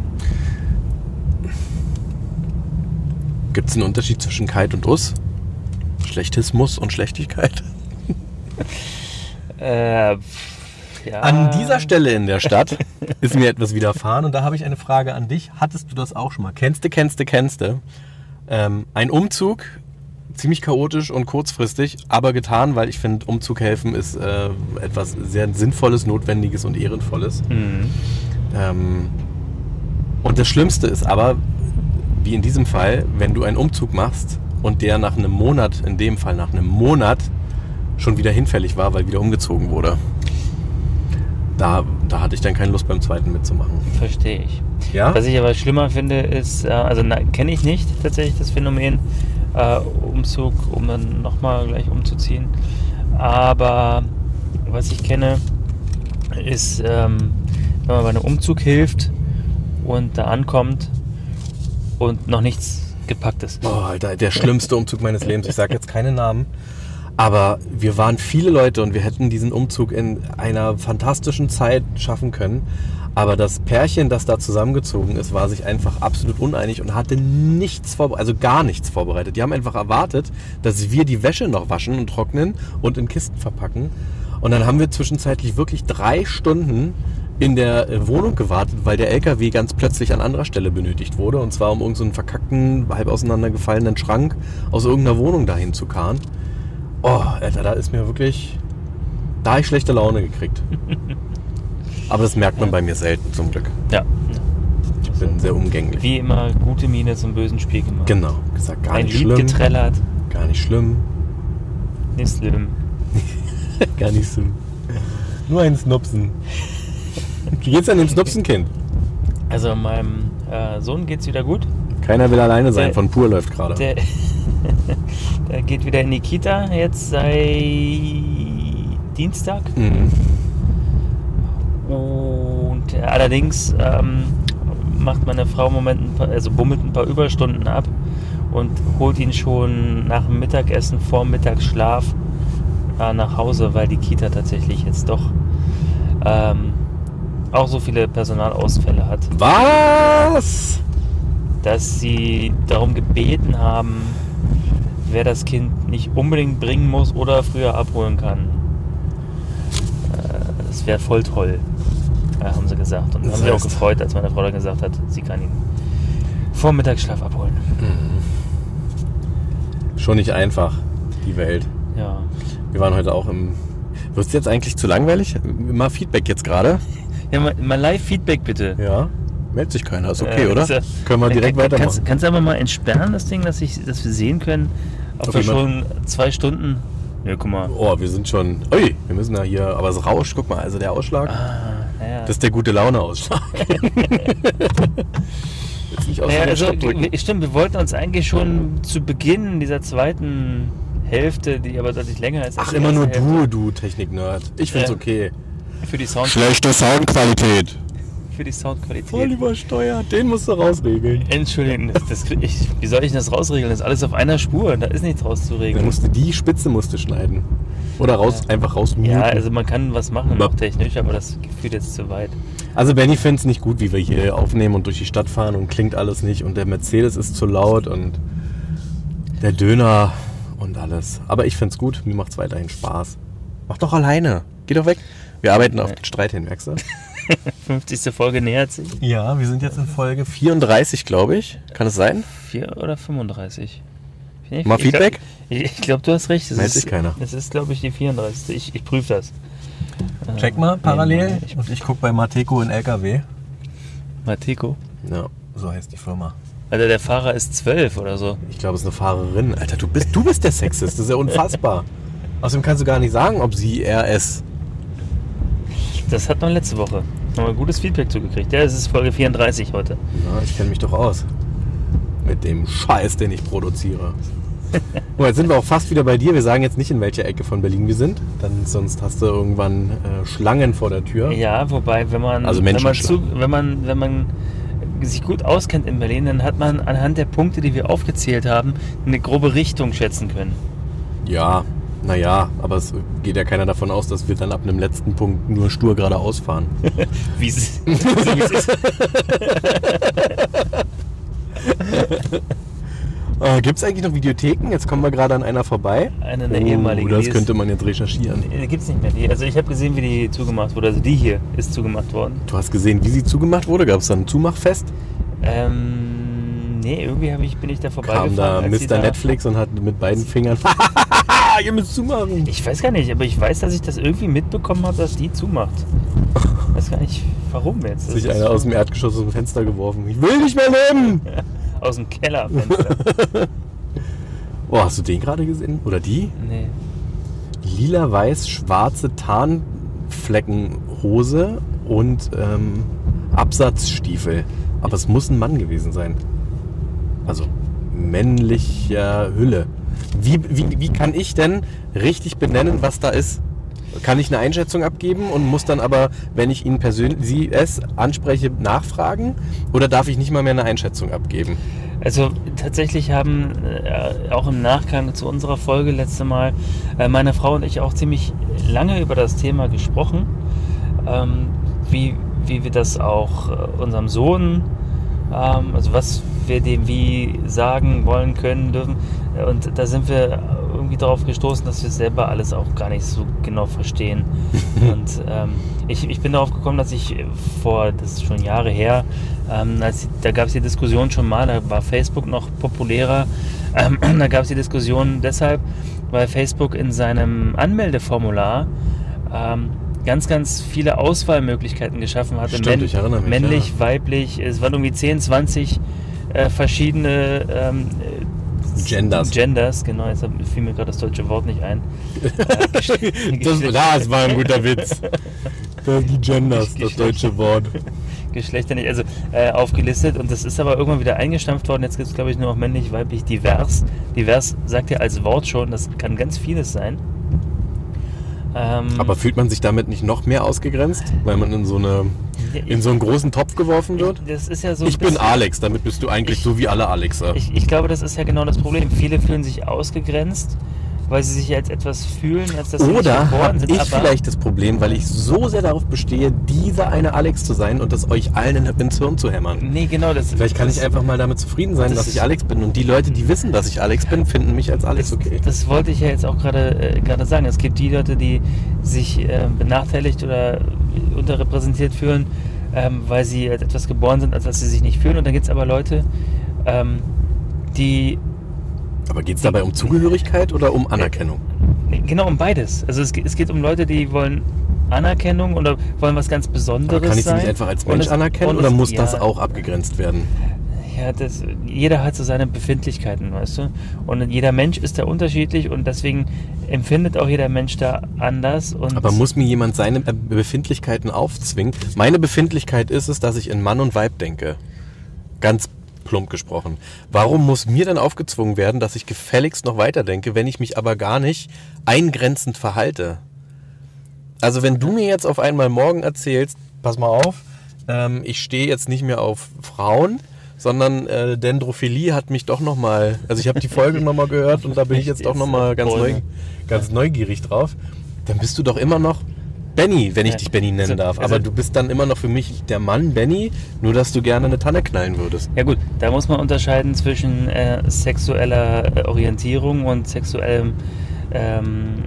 Gibt es einen Unterschied zwischen Kite und Us? Schlechtismus und Schlechtigkeit? Äh, ja. An dieser Stelle in der Stadt ist mir etwas widerfahren und da habe ich eine Frage an dich. Hattest du das auch schon mal? Kennste, kennste, kennste. Ähm, ein Umzug, ziemlich chaotisch und kurzfristig, aber getan, weil ich finde, Umzug helfen ist äh, etwas sehr Sinnvolles, Notwendiges und Ehrenvolles. Mhm. Ähm, und das Schlimmste ist aber, wie in diesem Fall, wenn du einen Umzug machst und der nach einem Monat, in dem Fall nach einem Monat, schon wieder hinfällig war, weil wieder umgezogen wurde. Da, da hatte ich dann keine Lust beim zweiten mitzumachen. Verstehe ich. Ja? Was ich aber schlimmer finde, ist, äh, also kenne ich nicht tatsächlich das Phänomen äh, Umzug, um dann nochmal gleich umzuziehen. Aber was ich kenne, ist, ähm, wenn man bei einem Umzug hilft und da ankommt und noch nichts gepackt ist. Oh, Alter, der schlimmste Umzug meines Lebens. Ich sage jetzt keine Namen. Aber wir waren viele Leute und wir hätten diesen Umzug in einer fantastischen Zeit schaffen können. Aber das Pärchen, das da zusammengezogen ist, war sich einfach absolut uneinig und hatte nichts vorbereitet, also gar nichts vorbereitet. Die haben einfach erwartet, dass wir die Wäsche noch waschen und trocknen und in Kisten verpacken. Und dann haben wir zwischenzeitlich wirklich drei Stunden in der äh, Wohnung gewartet, weil der LKW ganz plötzlich an anderer Stelle benötigt wurde. Und zwar um irgendeinen so verkackten, halb auseinandergefallenen Schrank aus irgendeiner Wohnung dahin zu karren. Oh, Alter, da ist mir wirklich. Da habe ich schlechte Laune gekriegt. Aber das merkt man bei mir selten, zum Glück. Ja, Ich bin sehr umgänglich. wie immer, gute Miene zum bösen Spiel gemacht. Genau, gesagt, gar Ein nicht Lied schlimm. getrellert, Gar nicht schlimm. nicht schlimm. Gar nicht schlimm. Nur ein Snupsen. Wie geht's denn dem Snupsenkind? Also meinem äh, Sohn geht's wieder gut. Keiner will alleine sein, Der- von pur läuft gerade. Der, der geht wieder in die Kita jetzt seit Dienstag. Mhm. Und äh, allerdings ähm, macht meine Frau im Moment ein paar, also bummelt ein paar Überstunden ab und holt ihn schon nach dem Mittagessen vor Mittagsschlaf äh, nach Hause, weil die Kita tatsächlich jetzt doch ähm, auch so viele Personalausfälle hat, Was? dass sie darum gebeten haben, wer das Kind nicht unbedingt bringen muss oder früher abholen kann. Äh, Das wäre voll toll, äh, haben sie gesagt. Und Das haben sich auch gefreut, als meine Frau dann gesagt hat, sie kann ihn vor Mittagsschlaf abholen. Schon nicht einfach, die Welt. Ja. Wir waren heute auch im. Wird es jetzt eigentlich zu langweilig? Mal Feedback jetzt gerade. ja mal, mal Live-Feedback bitte. Ja. Meldet sich keiner, ist okay, Äh, oder? ist ja- Können wir direkt Kann- weitermachen. Kannst, kannst du aber mal entsperren, das Ding, dass, ich, dass wir sehen können, ob Ob wir schon zwei Stunden. Ja, guck mal. Oh, wir sind schon. Ui, wir müssen da hier. Aber es rauscht, guck mal, also der Ausschlag. Ah, naja. Das ist der gute Laune-Ausschlag. Jetzt nicht aus Naja, also, stimmt, wir wollten uns eigentlich schon zu Beginn dieser zweiten Hälfte, die aber deutlich länger ist. als Ach, immer nur erste du, Hälfte, du Technik-Nerd. Ich find's Ja. okay. Für die, Sound, Schlechte Soundqualität. Für die Soundqualität. Voll übersteuert. Den musst du rausregeln. Entschuldigung, das, das, ich, wie soll ich das rausregeln? Das ist alles auf einer Spur, da ist nichts Dann rauszuregeln. musst du die Spitze musst du schneiden. Oder raus, einfach raus Ja, also man kann was machen, Ja. noch technisch, aber das führt jetzt zu weit. Also Benny findet es nicht gut, wie wir hier aufnehmen und durch die Stadt fahren und klingt alles nicht und der Mercedes ist zu laut und der Döner und alles. Aber ich finde es gut, mir macht es weiterhin Spaß. Mach doch alleine. Geh doch weg. Wir arbeiten auf den Streit hin, merkst du? 50. Folge nähert sich. Ja, wir sind jetzt in Folge 34, glaube ich. Kann es sein? 4 oder 35? Ich- Mal ich Feedback? Glaub, ich ich glaube, du hast recht. Es Meldet ist, sich keiner. Es ist, glaube ich, die 34. Ich, ich prüfe das. Check mal parallel. Nee, ich- und ich gucke bei Mateco in LKW. Mateko. Ja, so heißt die Firma. Alter, der Fahrer ist 12 oder so. Ich glaube, es ist eine Fahrerin. Alter, du bist, du bist der Sexist. Das ist ja unfassbar. Außerdem kannst du gar nicht sagen, ob sie, er, es. Das hat man letzte Woche. Haben wir gutes Feedback zugekriegt. Ja, es ist Folge 34 heute. Na, ich kenne mich doch aus. Mit dem Scheiß, den ich produziere. Oh, jetzt sind wir auch fast wieder bei dir. Wir sagen jetzt nicht, in welcher Ecke von Berlin wir sind. Dann, sonst hast du irgendwann äh, Schlangen vor der Tür. Ja, wobei, wenn man, Also wenn, man zu, wenn, man, wenn man sich gut auskennt in Berlin, dann hat man anhand der Punkte, die wir aufgezählt haben, eine grobe Richtung schätzen können. Ja, naja, aber es geht ja keiner davon aus, dass wir dann ab einem letzten Punkt nur stur geradeaus fahren. Wie es, es ist. Äh, Gibt es eigentlich noch Videotheken? Jetzt kommen wir gerade an einer vorbei. Eine der ehemaligen. Oh, das die ist- könnte man jetzt recherchieren. Die gibt's nicht mehr. Die, also ich habe gesehen, wie die zugemacht wurde. Also die hier ist zugemacht worden. Du hast gesehen, wie sie zugemacht wurde? Gab es dann ein Zumachfest? Ähm, nee, irgendwie ich, bin ich da vorbeigefahren. Kam da Mr. Netflix und hat mit beiden Fingern. Ihr müsst zumachen. Ich weiß gar nicht, aber ich weiß, dass ich das irgendwie mitbekommen habe, dass die zumacht. Ich weiß gar nicht, warum jetzt. Das Sich ist einer aus dem Erdgeschoss aus dem Fenster geworfen. Ich will nicht mehr leben! aus dem Kellerfenster. Oh, hast du den gerade gesehen? Oder die? nee. Lila-weiß-schwarze Tarnfleckenhose und ähm, Absatzstiefel. Aber es muss ein Mann gewesen sein. Also männlicher Hülle. Wie, wie, wie kann ich denn richtig benennen, was da ist? Kann ich eine Einschätzung abgeben und muss dann aber, wenn ich ihn persönlich, sie es anspreche, nachfragen? Oder darf ich nicht mal mehr eine Einschätzung abgeben? Also tatsächlich haben äh, auch im Nachgang zu unserer Folge letzte Mal äh, meine Frau und ich auch ziemlich lange über das Thema gesprochen, ähm, wie, wie wir das auch äh, unserem Sohn, ähm, also was wir dem wie sagen wollen können dürfen. Äh, Und da sind wir irgendwie darauf gestoßen, dass wir selber alles auch gar nicht so genau verstehen. und ähm, ich, ich bin darauf gekommen, dass ich vor, das ist schon Jahre her, ähm, als, da gab es die Diskussion schon mal, da war Facebook noch populärer. Ähm, da gab es die Diskussion deshalb, weil Facebook in seinem Anmeldeformular ähm, ganz, ganz viele Auswahlmöglichkeiten geschaffen hatte. Stimmt, ich erinnere mich, männlich, ja. weiblich, es waren irgendwie 10, 20 äh, verschiedene ähm, äh, Genders. Genders, genau, jetzt fiel mir gerade das deutsche Wort nicht ein. Äh, Das, das war ein guter Witz. Die Genders, das deutsche Wort. Geschlechter nicht, also äh, aufgelistet und das ist aber irgendwann wieder eingestampft worden. Jetzt gibt es, glaube ich, nur noch männlich, weiblich, divers. Divers sagt ja als Wort schon, das kann ganz vieles sein. Ähm, Aber fühlt man sich damit nicht noch mehr ausgegrenzt, weil man in so, eine, in so einen großen Topf geworfen wird? das ist ja so. Ich bin Alex, damit bist du eigentlich Ich- so wie alle Alexa. Ich, ich glaube, das ist ja genau das Problem. Viele fühlen sich ausgegrenzt, weil sie sich als etwas fühlen, als dass sie nicht Oder geboren habe sind. ich aber vielleicht das Problem, weil ich so sehr darauf bestehe, dieser eine Alex zu sein und das euch allen in- ins Hirn zu hämmern? Nee, genau. Das, Vielleicht kann das, ich einfach mal damit zufrieden sein, das dass ich Alex bin. Und die Leute, die wissen, dass ich Alex bin, finden mich als Alex Das, okay. das wollte ich ja jetzt auch gerade äh, gerade sagen. Es gibt die Leute, die sich äh, benachteiligt oder unterrepräsentiert fühlen, ähm, weil sie als etwas geboren sind, als dass sie sich nicht fühlen. Und dann gibt es aber Leute, ähm, die Aber geht es dabei um Zugehörigkeit oder um Anerkennung? genau um beides. Also es, geht- es geht um Leute, die wollen Anerkennung oder wollen was ganz Besonderes Aber kann ich sie sein. nicht einfach als Mensch es- anerkennen oder muss das ja, auch abgegrenzt werden? Ja, das, jeder hat so seine Befindlichkeiten, weißt du? Und jeder Mensch ist da unterschiedlich und deswegen empfindet auch jeder Mensch da anders. Aber muss mir jemand seine äh, Befindlichkeiten aufzwingen? Meine Befindlichkeit ist es, dass ich in Mann und Weib denke. Ganz plump gesprochen. Warum muss mir dann aufgezwungen werden, dass ich gefälligst noch weiterdenke, wenn ich mich aber gar nicht eingrenzend verhalte? Also wenn du mir jetzt auf einmal morgen erzählst, pass mal auf, ähm, ich stehe jetzt nicht mehr auf Frauen, sondern äh, Dendrophilie hat mich doch nochmal, also ich habe die Folge nochmal gehört und da bin ich jetzt doch nochmal ganz, neu, ganz neugierig drauf. Dann bist du doch immer noch Benny, wenn ich dich Benny nennen Also- darf. also- Aber du bist dann immer noch für mich der Mann Benny, nur dass du gerne eine Tanne knallen würdest. Ja gut, da muss man unterscheiden zwischen äh, sexueller äh, Orientierung und sexuellem ähm,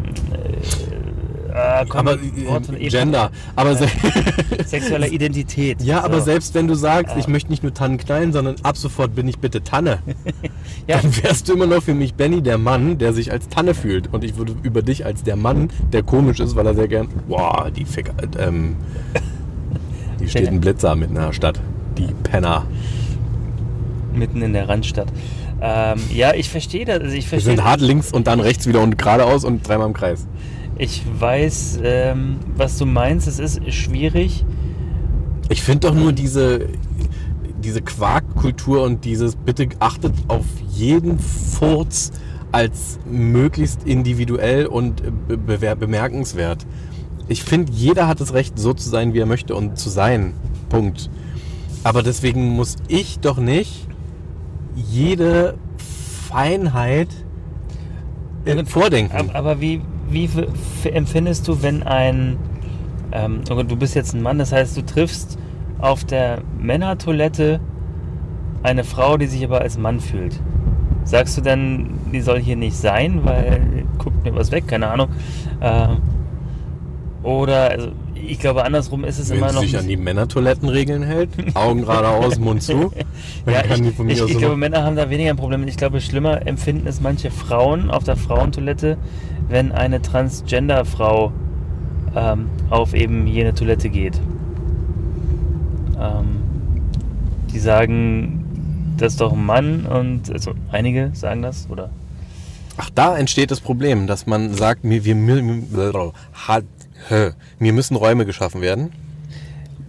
äh, äh, komm, Aber äh. Gender. Aber se Sexueller Identität. ja, aber So. selbst wenn du sagst, Ja. ich möchte nicht nur Tannen knallen, sondern ab sofort bin ich bitte Tanne, Ja, dann wärst du immer noch für mich Benny, der Mann, der sich als Tanne fühlt. Und ich würde über dich als der Mann, der komisch ist, weil er sehr gern. Boah, die Fick. Ähm, die steht ein Blitzer mitten in der Stadt. Die Penner. mitten in der Randstadt. Ähm, ja, ich verstehe das. Also ich Wir verstehe. sind hart links und dann rechts wieder und geradeaus und dreimal im Kreis. Ich weiß, ähm, was du meinst. Es ist schwierig. Ich finde doch nur diese, diese Quarkkultur und dieses bitte achtet auf jeden Furz als möglichst individuell und be bemerkenswert. Ich finde, jeder hat das Recht, so zu sein, wie er möchte und zu sein. Punkt. Aber deswegen muss ich doch nicht jede Feinheit äh, vordenken. Aber, aber wie, wie empfindest du, wenn ein. Ähm, oh du bist jetzt ein Mann, das heißt, du triffst auf der Männertoilette eine Frau, die sich aber als Mann fühlt. Sagst du dann, die soll hier nicht sein, weil guckt mir was weg, keine Ahnung. Ähm, oder, also, ich glaube, andersrum ist es Wenn immer noch. sich ein an die Männertoilettenregeln hält, Augen geradeaus, Mund zu, Ja, ich, ich, ich glaube, Männer haben da weniger ein Problem. Ich glaube, schlimmer empfinden es manche Frauen auf der Frauentoilette, wenn eine Transgender-Frau ähm, auf eben jene Toilette geht. Ähm, die sagen, das ist doch ein Mann und also einige sagen das, oder? Ach, da entsteht das Problem, dass man sagt, wir, wir, hä, mir müssen Räume geschaffen werden.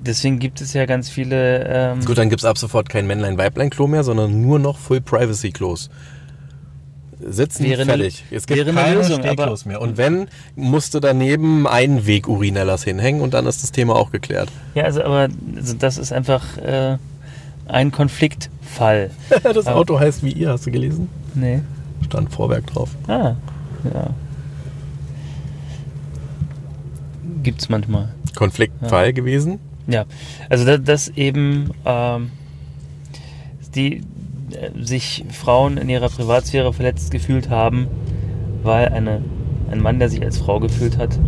Deswegen gibt es ja ganz viele. Ähm, Gut, dann gibt's ab sofort kein Männlein-Weiblein-Klo mehr, sondern nur noch Full-Privacy-Klos. Sitzen, Wäre fertig. Es gibt keine Lösung, Stehklos mehr. Und wenn, musst du daneben Einweg-Urinellas hinhängen und dann ist das Thema auch geklärt. ja, also, aber also das ist einfach äh, ein Konfliktfall. das Aber- Auto heißt wie ihr, hast du gelesen? Nee. Stand Vorwerk drauf. Ah, ja. Gibt's manchmal. Konfliktfall gewesen. Ja, also da, dass eben ähm, die äh, sich Frauen in ihrer Privatsphäre verletzt gefühlt haben, weil eine, ein Mann, der sich als Frau gefühlt hat.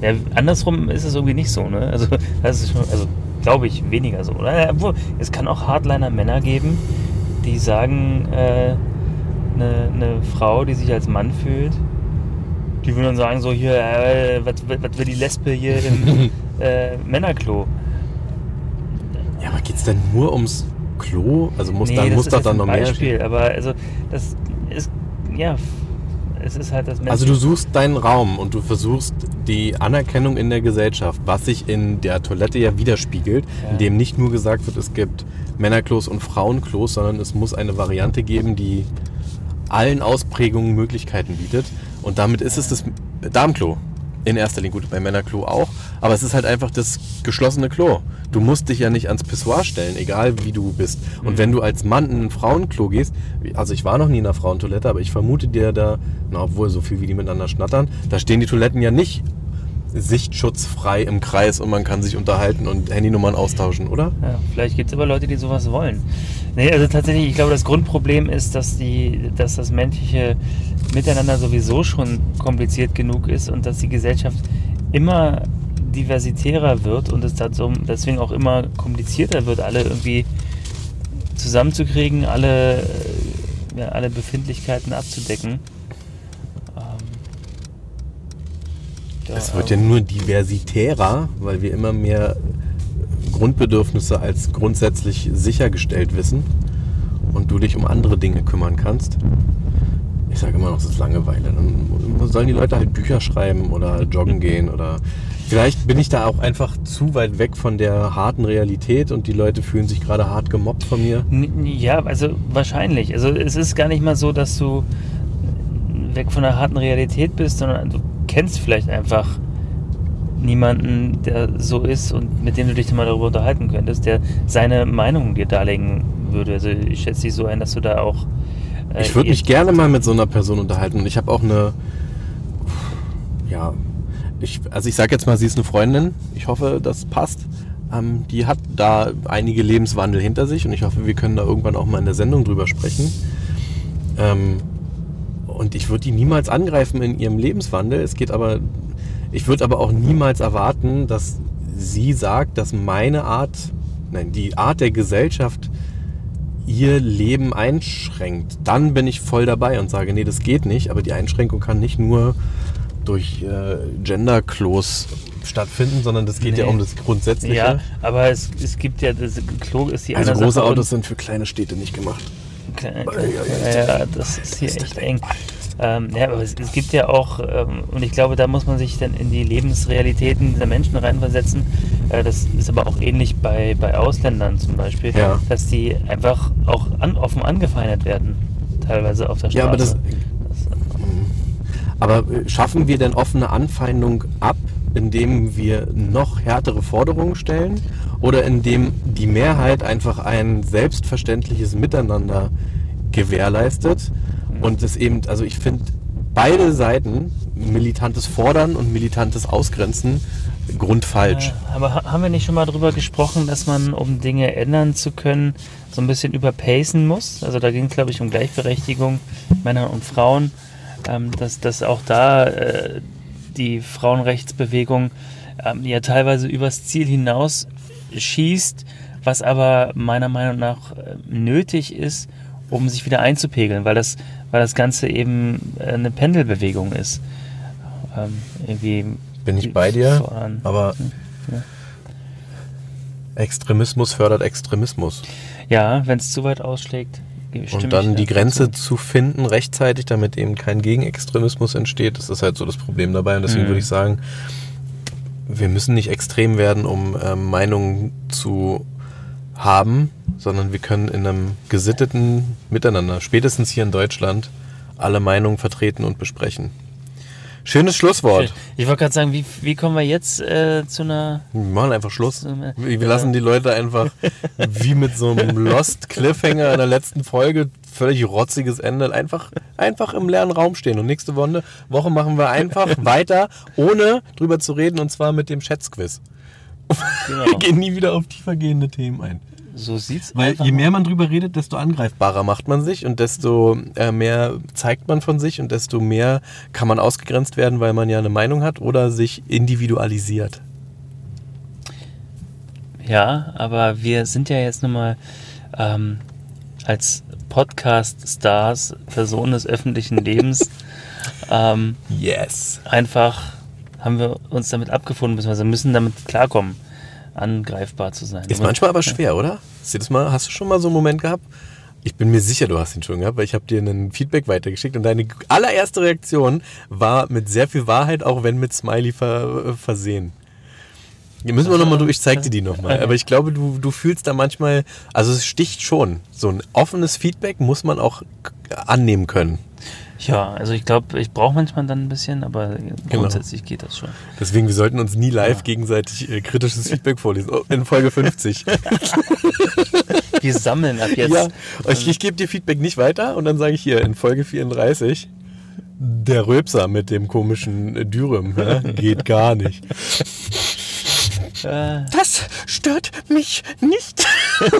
äh, Ja, andersrum ist es irgendwie nicht so, ne? Also das ist schon, also glaube ich, weniger so. Oder? Ja, Obwohl, es kann auch Hardliner Männer geben, die sagen, äh, eine, eine Frau, die sich als Mann fühlt, die würden dann sagen, so hier, äh, was, will die Lesbe hier im äh, Männerklo? Ja, aber geht's denn nur ums Klo? Also muss, Nee, dann, das muss jetzt dann noch mehr. Beispiel, aber also das ist, ja, es ist halt das Also du suchst deinen Raum und du versuchst die Anerkennung in der Gesellschaft, was sich in der Toilette ja widerspiegelt, Ja. indem nicht nur gesagt wird, es gibt Männerklos und Frauenklos, sondern es muss eine Variante geben, die allen Ausprägungen Möglichkeiten bietet. Und damit ist es das Darmklo. In erster Linie gut, bei Männerklo auch. Aber es ist halt einfach das geschlossene Klo. Du musst dich ja nicht ans Pissoir stellen, egal wie du bist. Und wenn du als Mann in ein Frauenklo gehst, also ich war noch nie in einer Frauentoilette, aber ich vermute dir da, na, obwohl so viel wie die miteinander schnattern, da stehen die Toiletten ja nicht sichtschutzfrei im Kreis und man kann sich unterhalten und Handynummern austauschen, oder? Ja, vielleicht gibt es aber Leute, die sowas wollen. Nee, also tatsächlich, ich glaube, das Grundproblem ist, dass, die, dass das menschliche Miteinander sowieso schon kompliziert genug ist und dass die Gesellschaft immer diversitärer wird und es dazu, deswegen auch immer komplizierter wird, alle irgendwie zusammenzukriegen, alle, ja, alle Befindlichkeiten abzudecken. Ähm, ja, Es wird ja nur diversitärer, weil wir immer mehr Grundbedürfnisse als grundsätzlich sichergestellt wissen und du dich um andere Dinge kümmern kannst. Ich sage immer noch, es ist Langeweile. Dann sollen die Leute halt Bücher schreiben oder joggen gehen oder vielleicht bin ich da auch einfach zu weit weg von der harten Realität und die Leute fühlen sich gerade hart gemobbt von mir. Ja, also wahrscheinlich. Also es ist gar nicht mal so, dass du weg von der harten Realität bist, sondern du kennst vielleicht einfach niemanden, der so ist und mit dem du dich mal darüber unterhalten könntest, der seine Meinung dir darlegen würde. Also ich schätze dich so ein, dass du da auch. äh, Ich würde mich gerne mal mit so einer Person unterhalten. Und ich habe auch eine. Ja. Ich, also ich sage jetzt mal, sie ist eine Freundin. Ich hoffe, das passt. Ähm, die hat da einige Lebenswandel hinter sich und ich hoffe, wir können da irgendwann auch mal in der Sendung drüber sprechen. Ähm, und ich würde die niemals angreifen in ihrem Lebenswandel. Es geht aber, ich würde aber auch niemals erwarten, dass sie sagt, dass meine Art, nein, die Art der Gesellschaft ihr Leben einschränkt. Dann bin ich voll dabei und sage, nee, das geht nicht. Aber die Einschränkung kann nicht nur durch äh, Gender-Klos stattfinden, sondern das geht ja Nee. um das Grundsätzliche. Ja, aber es, es gibt ja, das Klo ist die Also große Sache Autos sind für kleine Städte nicht gemacht. Kleine, ja, das ist hier echt eng. Ähm, ja, aber es, es gibt ja auch, ähm, und ich glaube, da muss man sich dann in die Lebensrealitäten dieser Menschen reinversetzen. Äh, das ist aber auch ähnlich bei, bei Ausländern zum Beispiel, Ja. dass die einfach auch an, offen angefeindet werden, teilweise auf der Straße. Ja, aber das. Aber äh, schaffen wir denn offene Anfeindung ab, indem wir noch härtere Forderungen stellen? Oder indem die Mehrheit einfach ein selbstverständliches Miteinander gewährleistet? Und es eben, also ich finde beide Seiten, militantes Fordern und militantes Ausgrenzen, grundfalsch. Aber ha- haben wir nicht schon mal darüber gesprochen, dass man, um Dinge ändern zu können, so ein bisschen überpacen muss? Also da ging es, glaube ich, um Gleichberechtigung Männer und Frauen, ähm, dass, dass auch da äh, die Frauenrechtsbewegung ähm, ja teilweise übers Ziel hinaus schießt, was aber meiner Meinung nach äh, nötig ist, um sich wieder einzupegeln, weil das, weil das Ganze eben äh, eine Pendelbewegung ist. Ähm, irgendwie Bin ich bei dir, voran. aber Ja. Extremismus fördert Extremismus. Ja, wenn es zu weit ausschlägt. Und dann die dazu. Grenze zu finden rechtzeitig, damit eben kein Gegenextremismus entsteht, das ist halt so das Problem dabei. Und deswegen Mhm. würde ich sagen, wir müssen nicht extrem werden, um ähm, Meinungen zu haben, sondern wir können in einem gesitteten Miteinander, spätestens hier in Deutschland, alle Meinungen vertreten und besprechen. Schönes Schlusswort. Ich wollte gerade sagen, wie, wie kommen wir jetzt äh, zu einer. Wir machen einfach Schluss. einer- wir lassen die Leute einfach wie mit so einem Lost Cliffhanger in der letzten Folge, völlig rotziges Ende, einfach, einfach im leeren Raum stehen. Und nächste Woche, Woche machen wir einfach weiter, ohne drüber zu reden, und zwar mit dem Schätzquiz. Wir Genau. gehen nie wieder auf tiefergehende Themen ein. So sieht's Weil je mehr man drüber redet, desto angreifbarer macht man sich und desto äh, mehr zeigt man von sich und desto mehr kann man ausgegrenzt werden, weil man ja eine Meinung hat oder sich individualisiert. Ja, aber wir sind ja jetzt nun mal ähm, als Podcast-Stars, Personen des öffentlichen Lebens, ähm, Yes. einfach haben wir uns damit abgefunden, beziehungsweise müssen damit klarkommen, angreifbar zu sein. Ist manchmal aber schwer, oder? Hast du, das mal, hast du schon mal so einen Moment gehabt? Ich bin mir sicher, du hast ihn schon gehabt, weil ich habe dir ein Feedback weitergeschickt und deine allererste Reaktion war mit sehr viel Wahrheit, auch wenn mit Smiley ver, versehen. Die müssen wir nochmal durch, ich zeig dir die nochmal. Aber ich glaube, du, du fühlst da manchmal, also es sticht schon. So ein offenes Feedback muss man auch annehmen können. Ja, also ich glaube, ich brauche manchmal dann ein bisschen, aber Genau. grundsätzlich geht das schon. Deswegen, wir sollten uns nie live gegenseitig äh, kritisches Feedback vorlesen. Oh, in Folge 50. Wir sammeln ab jetzt. Ja, ich, ich gebe dir Feedback nicht weiter und dann sage ich hier in Folge 34, der Röpser mit dem komischen Dürüm ja, geht gar nicht. Äh, Das stört mich nicht.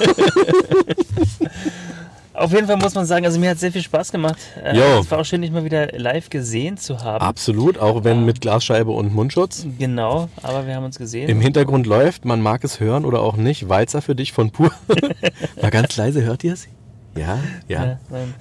Auf jeden Fall muss man sagen, also mir hat sehr viel Spaß gemacht. Äh, Jo. Es war auch schön, dich mal wieder live gesehen zu haben. Absolut, auch wenn mit Glasscheibe und Mundschutz. Genau, aber wir haben uns gesehen. Im Hintergrund läuft, man mag es hören oder auch nicht, Walzer für dich von Pur. Mal ganz leise, hört ihr es? Ja, ja. Ja, nein.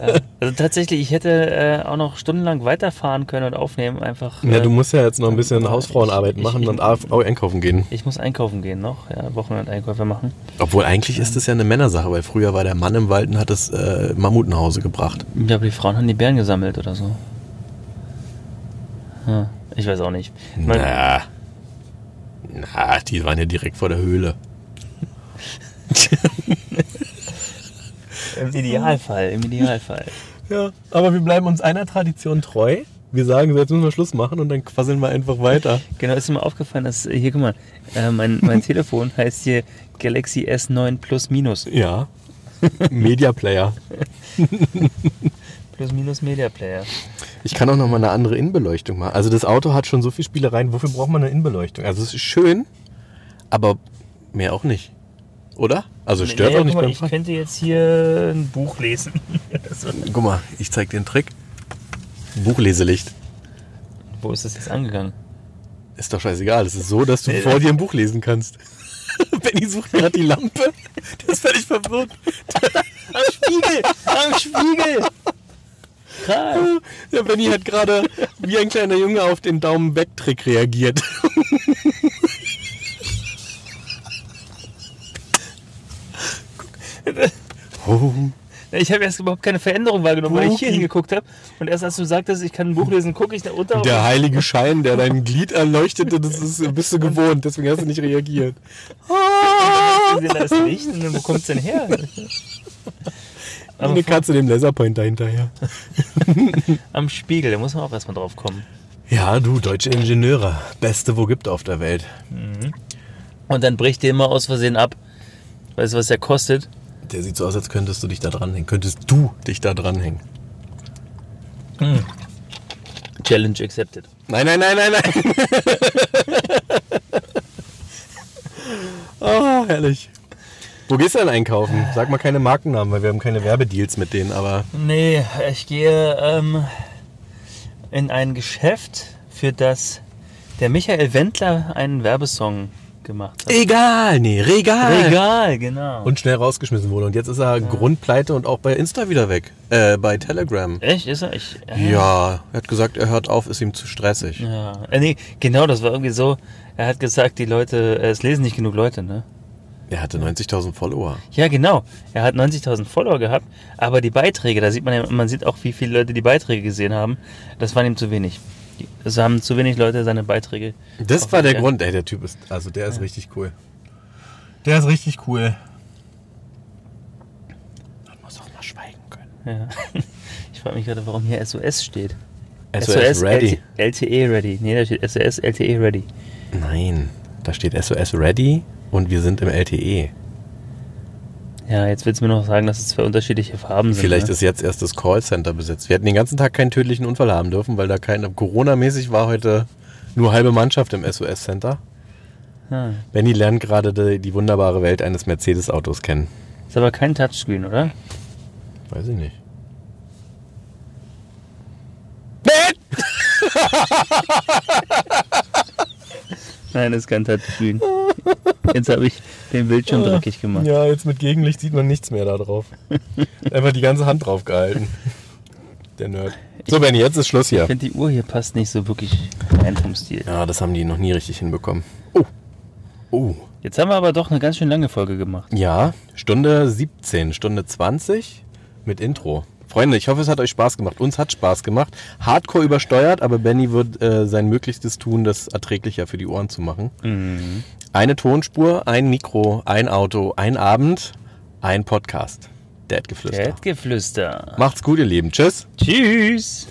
äh, also tatsächlich, ich hätte äh, auch noch stundenlang weiterfahren können und aufnehmen. Einfach. Ja, äh, du musst ja jetzt noch ein bisschen ich- Hausfrauenarbeit ich- machen ich- und auch einkaufen gehen. Ich muss einkaufen gehen noch, ja, Wochenendeinkäufe machen. Obwohl eigentlich ist das ja eine Männersache, weil früher war der Mann im Wald und hat das äh, Mammut nach Hause gebracht. Ja, aber die Frauen haben die Bären gesammelt oder so. Ja, ich weiß auch nicht. Man, Na, na, die waren ja direkt vor der Höhle. Im Idealfall, im Idealfall. Ja, aber wir bleiben uns einer Tradition treu. Wir sagen, so, jetzt müssen wir Schluss machen und dann quasseln wir einfach weiter. Genau, ist mir aufgefallen, dass, hier, guck mal, äh, mein, mein Telefon heißt hier Galaxy S9 Plus Minus. Ja. Media Player. Plus Minus Media Player. Ich kann auch noch mal eine andere Innenbeleuchtung machen. Also das Auto hat schon so viel Spielereien. Wofür braucht man eine Innenbeleuchtung? Also es ist schön, aber mehr auch nicht. Oder? Also stört Naja, auch nicht guck mal, beim Ich Fahren. könnte jetzt hier ein Buch lesen. Also, Guck mal, ich zeig dir einen Trick. Buchleselicht. wo ist das jetzt angegangen? Ist doch scheißegal. Es ist so, dass du vor dir ein Buch lesen kannst. Benny sucht gerade die Lampe. Der ist völlig verwirrt. Am Spiegel! Am Spiegel! Krass. Der Benny hat gerade wie ein kleiner Junge auf den Daumen-Weg-Trick reagiert. Oh, Ich habe erst überhaupt keine Veränderung wahrgenommen, weil ich hier hingeguckt habe. Und erst als du sagtest, ich kann ein Buch lesen, gucke ich da unter. der heilige Schein, der dein Glied erleuchtete, das ist, bist du gewohnt, deswegen hast du nicht reagiert. gesehen, da ist Licht. Und dann, wo kommt es denn her? Aber Eine Katze dem Laserpointer hinterher. am Spiegel, da muss man auch erstmal drauf kommen. Ja, du, deutsche Ingenieure. Beste, wo gibt auf der Welt. Und dann bricht der immer aus Versehen ab. Weißt du, was der kostet? Der sieht so aus, als könntest du dich da dranhängen. Könntest du dich da dranhängen. Challenge accepted. Nein, nein, nein, nein, nein. oh, herrlich. Wo gehst du denn einkaufen? Sag mal keine Markennamen, weil wir haben keine Werbedeals mit denen, aber Nee, ich gehe ähm, in ein Geschäft, für das der Michael Wendler einen Werbesong gemacht hat. egal, nee, Regal. Regal, genau. Und schnell rausgeschmissen wurde. Und jetzt ist er Grundpleite und auch bei Insta wieder weg. Äh, bei Telegram. Echt? Ist er? Ich, äh, Ja, er hat gesagt, er hört auf, ist ihm zu stressig. ja. Äh, nee, genau, das war irgendwie so. Er hat gesagt, die Leute, äh, es lesen nicht genug Leute, ne? Er hatte 90.000 Follower. Ja, genau. Er hat 90.000 Follower gehabt, aber die Beiträge, da sieht man ja, man sieht auch, wie viele Leute die Beiträge gesehen haben. Das waren ihm zu wenig. Es haben zu wenig Leute seine Beiträge. Das war der Ja. Grund. Ey, der Typ ist, also der ist richtig cool. Der ist richtig cool. Man muss auch mal schweigen können. Ja. Ich frage mich gerade, warum hier SOS steht. SOS ready. LTE ready. Nee, da steht SOS LTE ready. Nein, da steht SOS ready und wir sind im. LTE. Ja, jetzt willst du mir noch sagen, dass es zwei unterschiedliche Farben sind. Vielleicht ne? ist jetzt erst das Callcenter besetzt. Wir hätten den ganzen Tag keinen tödlichen Unfall haben dürfen, weil da kein Corona-mäßig war heute nur halbe Mannschaft im SOS-Center. Ah. Benny lernt gerade die, die wunderbare Welt eines Mercedes-Autos kennen. Ist aber kein Touchscreen, oder? Weiß ich nicht. Nein, das ist kein Touchscreen. Jetzt habe ich den Bildschirm dreckig gemacht. Ja, jetzt mit Gegenlicht sieht man nichts mehr da drauf. Einfach die ganze Hand drauf gehalten. Der Nerd. So, Benny, jetzt ist Schluss Ich hier. finde, die Uhr hier passt nicht so wirklich rein vom Stil. Ja, das haben die noch nie richtig hinbekommen. Oh. Oh. Jetzt haben wir aber doch eine ganz schön lange Folge gemacht. Ja, Stunde 17, Stunde 20 mit Intro. Freunde, ich hoffe, es hat euch Spaß gemacht. Uns hat Spaß gemacht. Hardcore übersteuert, aber Benny wird äh, sein Möglichstes tun, das erträglicher für die Ohren zu machen. Eine Tonspur, ein Mikro, ein Auto, ein Abend, ein Podcast. Dad-Geflüster. Fettgeflüster. Macht's gut, ihr Lieben. Tschüss. Tschüss.